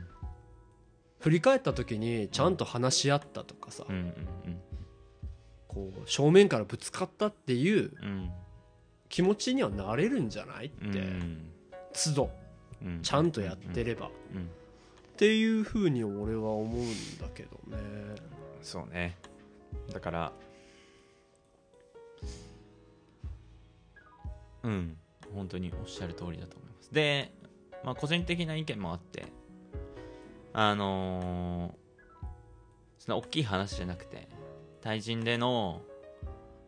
振り返った時にちゃんと話し合ったとかさ、こう正面からぶつかったっていううん。気持ちにはなれるんじゃないって、うん。都度。うんちゃんとやってれば、うん。っていうふうに俺は思うんだけどね。そうね。だからうん。本当におっしゃる通りだと思います。で、まあ、個人的な意見もあってあのーその大きい話じゃなくて対人での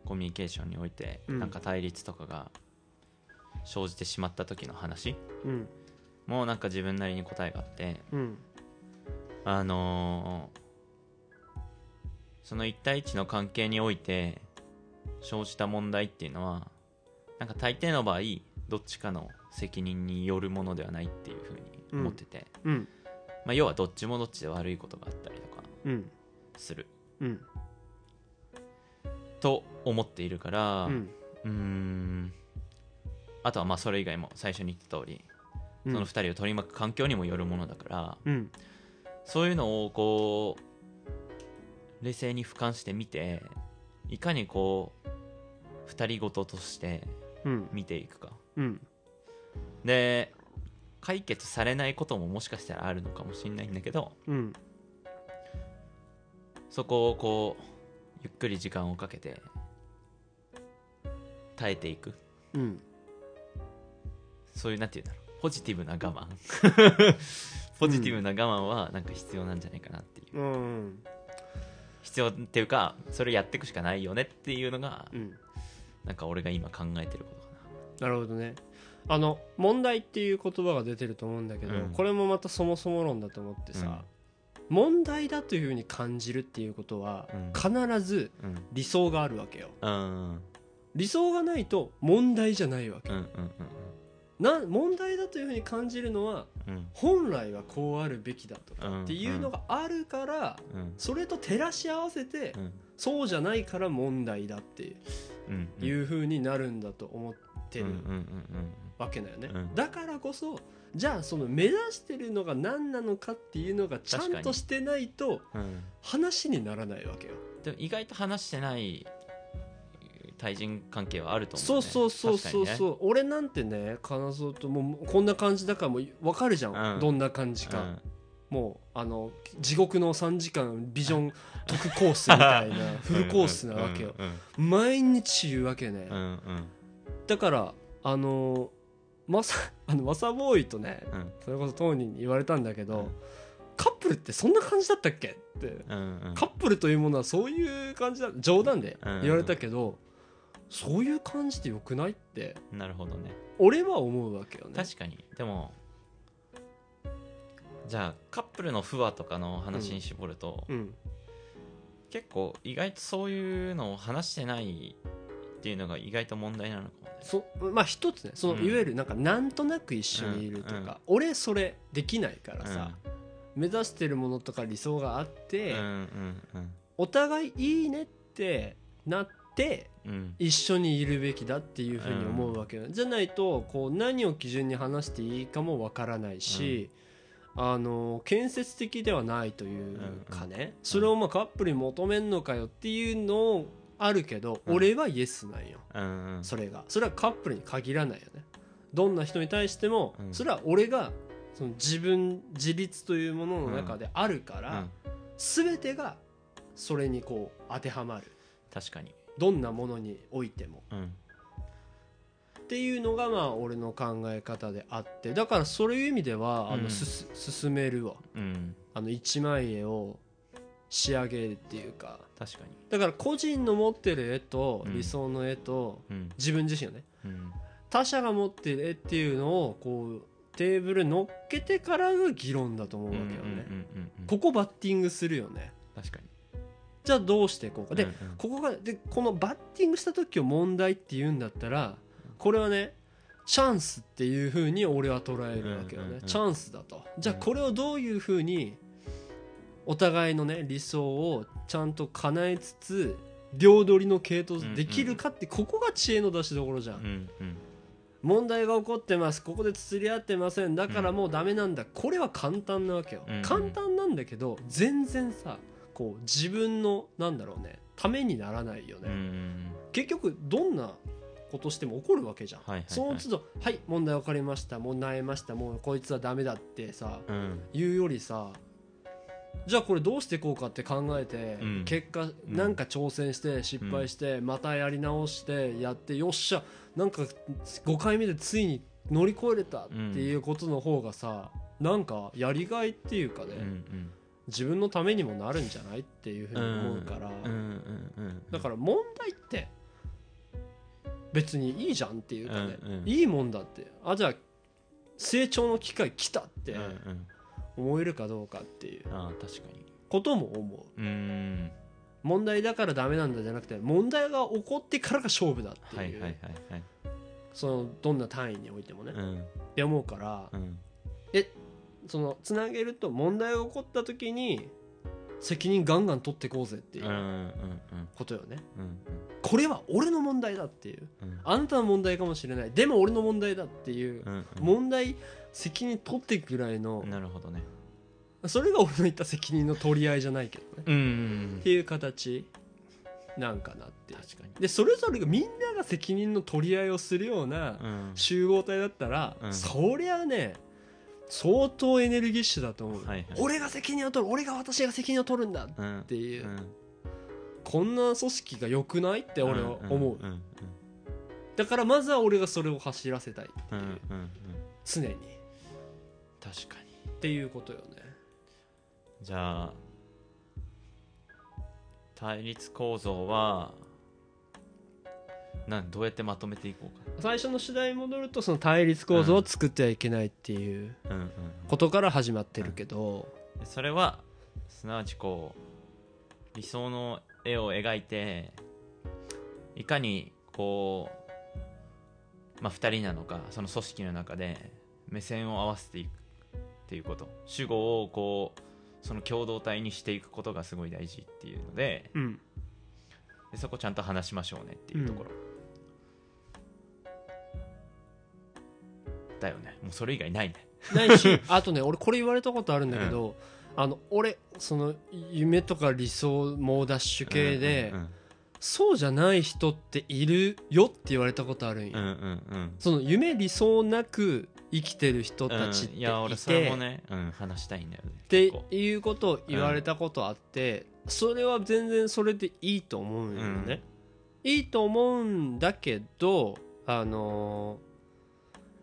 コミュニケーションにおいて、うん。なんか対立とかが生じてしまった時の話。うんもなんか自分なりに答えがあってうん。あのーその1対1の関係において生じた問題っていうのはなんか大抵の場合どっちかの責任によるものではないっていうふうに思ってて、うん。まあ、要はどっちもどっちで悪いことがあったりとかうん。する。うん。と思っているからううんーん。あとはまあそれ以外も最初に言った通りうんその2人を取り巻く環境にもよるものだからうん。そういうのをこう冷静に俯瞰してみていかにこう二人ごととしてうん。見ていくか。うん。で解決されないことももしかしたらあるのかもしれないんだけどうん。そこをこうゆっくり時間をかけて耐えていく。うん。そういうなんていうんだろうポジティブな我慢。<laughs> ポジティブな我慢はなんか必要なんじゃないかなっていう。うん必要っていうかそれやっていくしかないよねっていうのがうん。なんか俺が今考えてることかな。るほどね。あの問題っていう言葉が出てると思うんだけど、うん。これもまたそもそも論だと思ってさ、問題だというふうに感じるっていうことは、うん。必ずなうん。理想があるわけよ。うん。うん。理想がないと問題じゃないわけ、うんうんな問題だというふうに感じるのはうん。本来はこうあるべきだとかっていうのがあるから、うん。それと照らし合わせて、うん。そうじゃないから問題だってうんいうふうになるんだと思ってるわけだよね、うん。だからこそじゃあその目指してるのが何なのかっていうのがちゃん。としてないと話にならないわけよでも意外と話してない対人関係はあると思そううね。そうそうそう確かそう、俺なんてね金蔵ともうこんな感じだからもう分かるじゃん、うん。どんな感じか、にねもうあの地獄の3時間ビジョン <laughs> 特コースみたいなフルコースなわけよ。うん毎日言うわけね、うんうん。だからあのマサ <laughs> あのマサボーイとねうん。それこそ当人に言われたんだけど、うん。カップルってそんな感じだったっけって、うんうん。カップルというものはそういう感じだ冗談でうん。言われたけど、そういう感じでよくないって。なるほどね。俺は思うわけよね。確かに。でもじゃあカップルの不和とかの話に絞ると、うん。結構意外とそういうのを話してないっていうのが意外と問題なのかもね。そまあ一つね。その、うん。いわゆるなんかなんとなく一緒にいるとか、うんうん。俺それできないからさ、目指してるものとか理想があって、うんうんうん。お互いいいねってなってうんうん。一緒にいるべきだっていうふうに思うわけよ、じゃないとこう何を基準に話していいかもわからないし、あの建設的ではないというかね、それをまあカップルに求めんのかよっていうのあるけど、うん。俺はイエスなんよ。うんうん。それが。それはカップルに限らないよね。どんな人に対しても、うん。それは俺がその自分自立というものの中であるから、うん。全てがそれにこう当てはまる。確かにどんなものにおいても。うん。っていうのがまあ俺の考え方であって。だからそういう意味ではあうん。のすす進めるわ。うん。あの一枚絵を仕上げるっていうか。確かに。だから個人の持ってる絵とうん。理想の絵とうん。自分自身のね。うん。他者が持ってる絵っていうのをこうテーブルに乗っけてからが議論だと思うわけよね、うんうんうんうん。ここバッティングするよね。確かにじゃあどうしていこうか。で、うんうん。ここがでこのバッティングした時を問題って言うんだったらこれはねチャンスっていうふうに俺は捉えるわけよね、うんうんうんチャンスだと。じゃあこれをどういうふうにお互いのね理想をちゃんと叶えつつ両取りの系統できるかってここが知恵の出しどころじゃん、うんうん。問題が起こってます。ここで釣り合ってません。だからもうダメなんだ、これは簡単なわけよ、うん。簡単なんだけど全然さこう自分のなんだろうねためにならないよね、結局どんなことしても起こるわけじゃん、はいはいはい。その都度「はい問題分かりましたもう悩ましたもうこいつはダメだ」ってさうん。言うよりさじゃあこれどうしていこうかって考えて、うん。結果ん。なんか挑戦して失敗して、またやり直してやってよっしゃなんか5回目でついに乗り越えれたっていうことの方がさ、なんかやりがいっていうかね、うんうん自分のためにもなるんじゃないっていうふうに思うから、だから問題って別にいいじゃんっていうかね、うん。うん。いいもんだって。あじゃあ成長の機会来たって思えるかどうかっていう。ああ確かに。ことも思う。うん。問題だからダメなんだじゃなくて問題が起こってからが勝負だっていう、そのどんな単位においてもね、っうん。て思うからうんそのつなげると問題が起こった時に責任ガンガン取っていこうぜっていううんうんうん。ことよね。うんこれは俺の問題だっていう。うん。あなたの問題かもしれない。でも俺の問題だっていううんうん。問題責任取っていくぐらいのなるほどね。それが俺の言った責任の取り合いじゃないけどね。うんうんっていう形なんかなっていう。確かに。でそれぞれがみんなが責任の取り合いをするようなうん。集合体だったら、うん。そりゃね相当エネルギッシュだと思う、はいはい。俺が責任を取る俺が私が責任を取るんだっうん。ていう、うん。こんな組織が良くないって俺は思う、んんうん。だからまずは俺がそれを走らせたいっていう、うんうんうん常に。っ確かに。ていうことよね。じゃあ対立構造はなんどうやってまとめていこうか。最初の主題に戻るとその対立構造を作ってはいけないっていううん。うんうんことから始まってるけど、でそれはすなわちこう理想の絵を描いていかにこう、まあ、2人なのかその組織の中で目線を合わせていくっていうこと。主語をこうその共同体にしていくことがすごい大事っていうのでうん。でそこちゃんと話しましょうねっていうところ、だよね。もうそれ以外ないね。ないし <laughs> あとね俺これ言われたことあるんだけど、あの俺その夢とか理想猛ダッシュ系で、うんそうじゃない人っているよって言われたことあるんよ、うんうんうん。うんその夢理想なく生きてる人たちっていて、うん。いや俺それもね、うん、話したいんだよね。っていうことを言われたことあって、それは全然それでいいと思うんよね、いいと思うんだけどあのー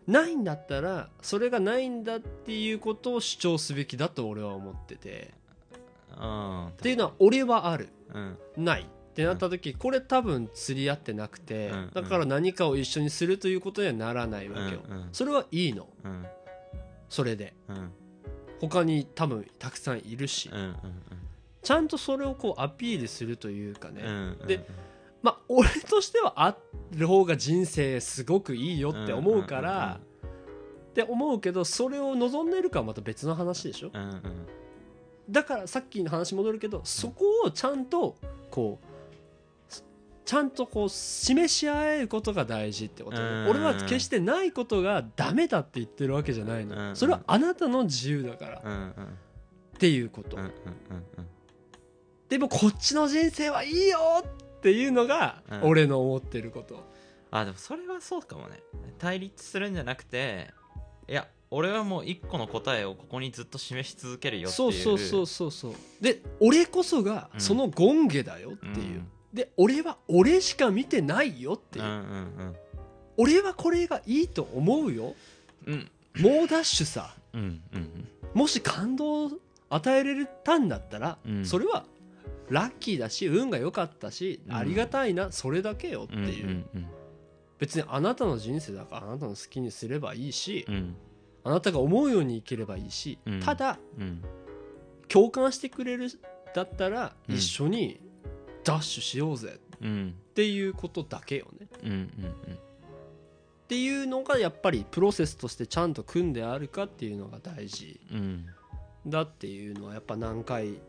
ないんだったらそれがないんだっていうことを主張すべきだと俺は思ってて。うん。っていうのは俺はある。うん。ないってなった時これ多分釣り合ってなくてうん。だから何かを一緒にするということにはならないわけよ。うん。うん。それはいいの。うん。それで。うん。他に多分たくさんいるし。うんうんだちゃんとそれをこうアピールするというかね、うん。でまあ俺としてはある方が人生すごくいいよって思うから、って思うけどそれを望んでるかはまた別の話でしょ？うんうん。うんだからさっきの話戻るけどそこをちゃんとこうすちゃんとこう示し合えることが大事ってことうん。俺は決してないことがダメだって言ってるわけじゃないのうんそれはあなたの自由だから。っていうこと。でもこっちの人生はいいよっていうのがうん。俺の思ってること。あでもそれはそうかもね。対立するんじゃなくていや俺はもう一個の答えをここにずっと示し続けるよっていそううそうそうそうそう。で俺こそがうん。その権下だよっていう、で俺は俺しか見てないよっていう、うんうん俺はこれがいいと思うよ。うん。うん猛ダッシュさ。うんうんもし感動を与えられたんだったら、うん。それはラッキーだし運が良かったし、うん。ありがたいなそれだけよってう。んいう、別にあなたの人生だからあなたの好きにすればいいし、うん。あなたが思うように生きればいいし、うん。ただうん。共感してくれるだったらうん。一緒にダッシュしようぜ。うんっていうことだけよね。っていうのがやっぱりプロセスとしてちゃんと組んであるかっていうのが大事うん。だっていうのはやっぱ何回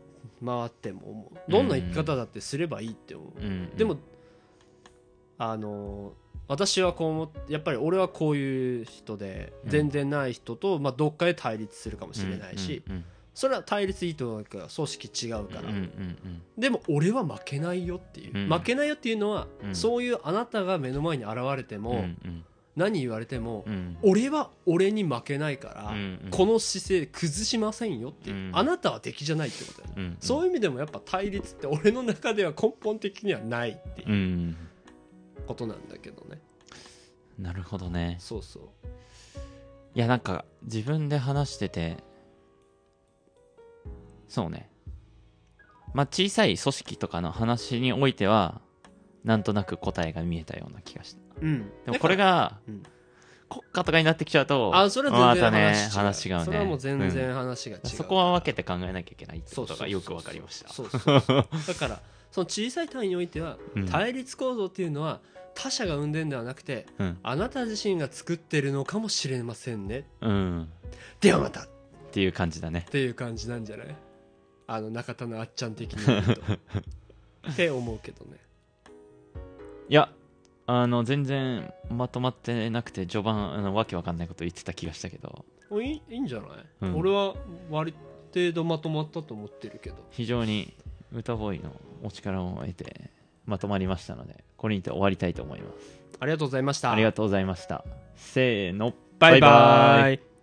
回っても思う。どんな生き方だってすればいいって思う、うん。でもあの私はこう思っやっぱり俺はこういう人でうん。全然ない人と、まあ、どっかで対立するかもしれないし、うん。それは対立いいと思うから組織違うから、うん。うん。うん。でも俺は負けないよっていう、うん。負けないよっていうのは、うん。そういうあなたが目の前に現れても、うん。うん何言われても、うん。俺は俺に負けないから、うんうん。この姿勢崩しませんよっていう、うん。あなたは敵じゃないってことだよね、うんうん。そういう意味でもやっぱ対立って俺の中では根本的にはないっていううん。ことなんだけどね、なるほどね。そうそう。いやなんか自分で話しててそうね。まあ小さい組織とかの話においてはなんとなく答えが見えたような気がしたうん。でもこれがうん国家とかになってきちゃうとあそれは全然またね話違う,、話がね。それはもう全うん然話が違う、そこは分けて考えなきゃいけないってことがよく分かりました。そうそうそう。だからその小さい単位においては、うん。対立構造っていうのは他者が生んでんではなくてうん。あなた自身が作ってるのかもしれませんね。うん。ではまた。っていう感じだね。っていう感じなんじゃない？あの中田のあっちゃん的に言うと。<laughs> って思うけどね。いやあの全然まとまってなくて序盤あのわけわかんないこと言ってた気がしたけど。おいいいいんじゃない、うん。俺は割程度まとまったと思ってるけど。非常に歌ボーイのお力を得てまとまりましたのでこれにて終わりたいと思います。ありがとうございました。ありがとうございました。せーの。バイバイ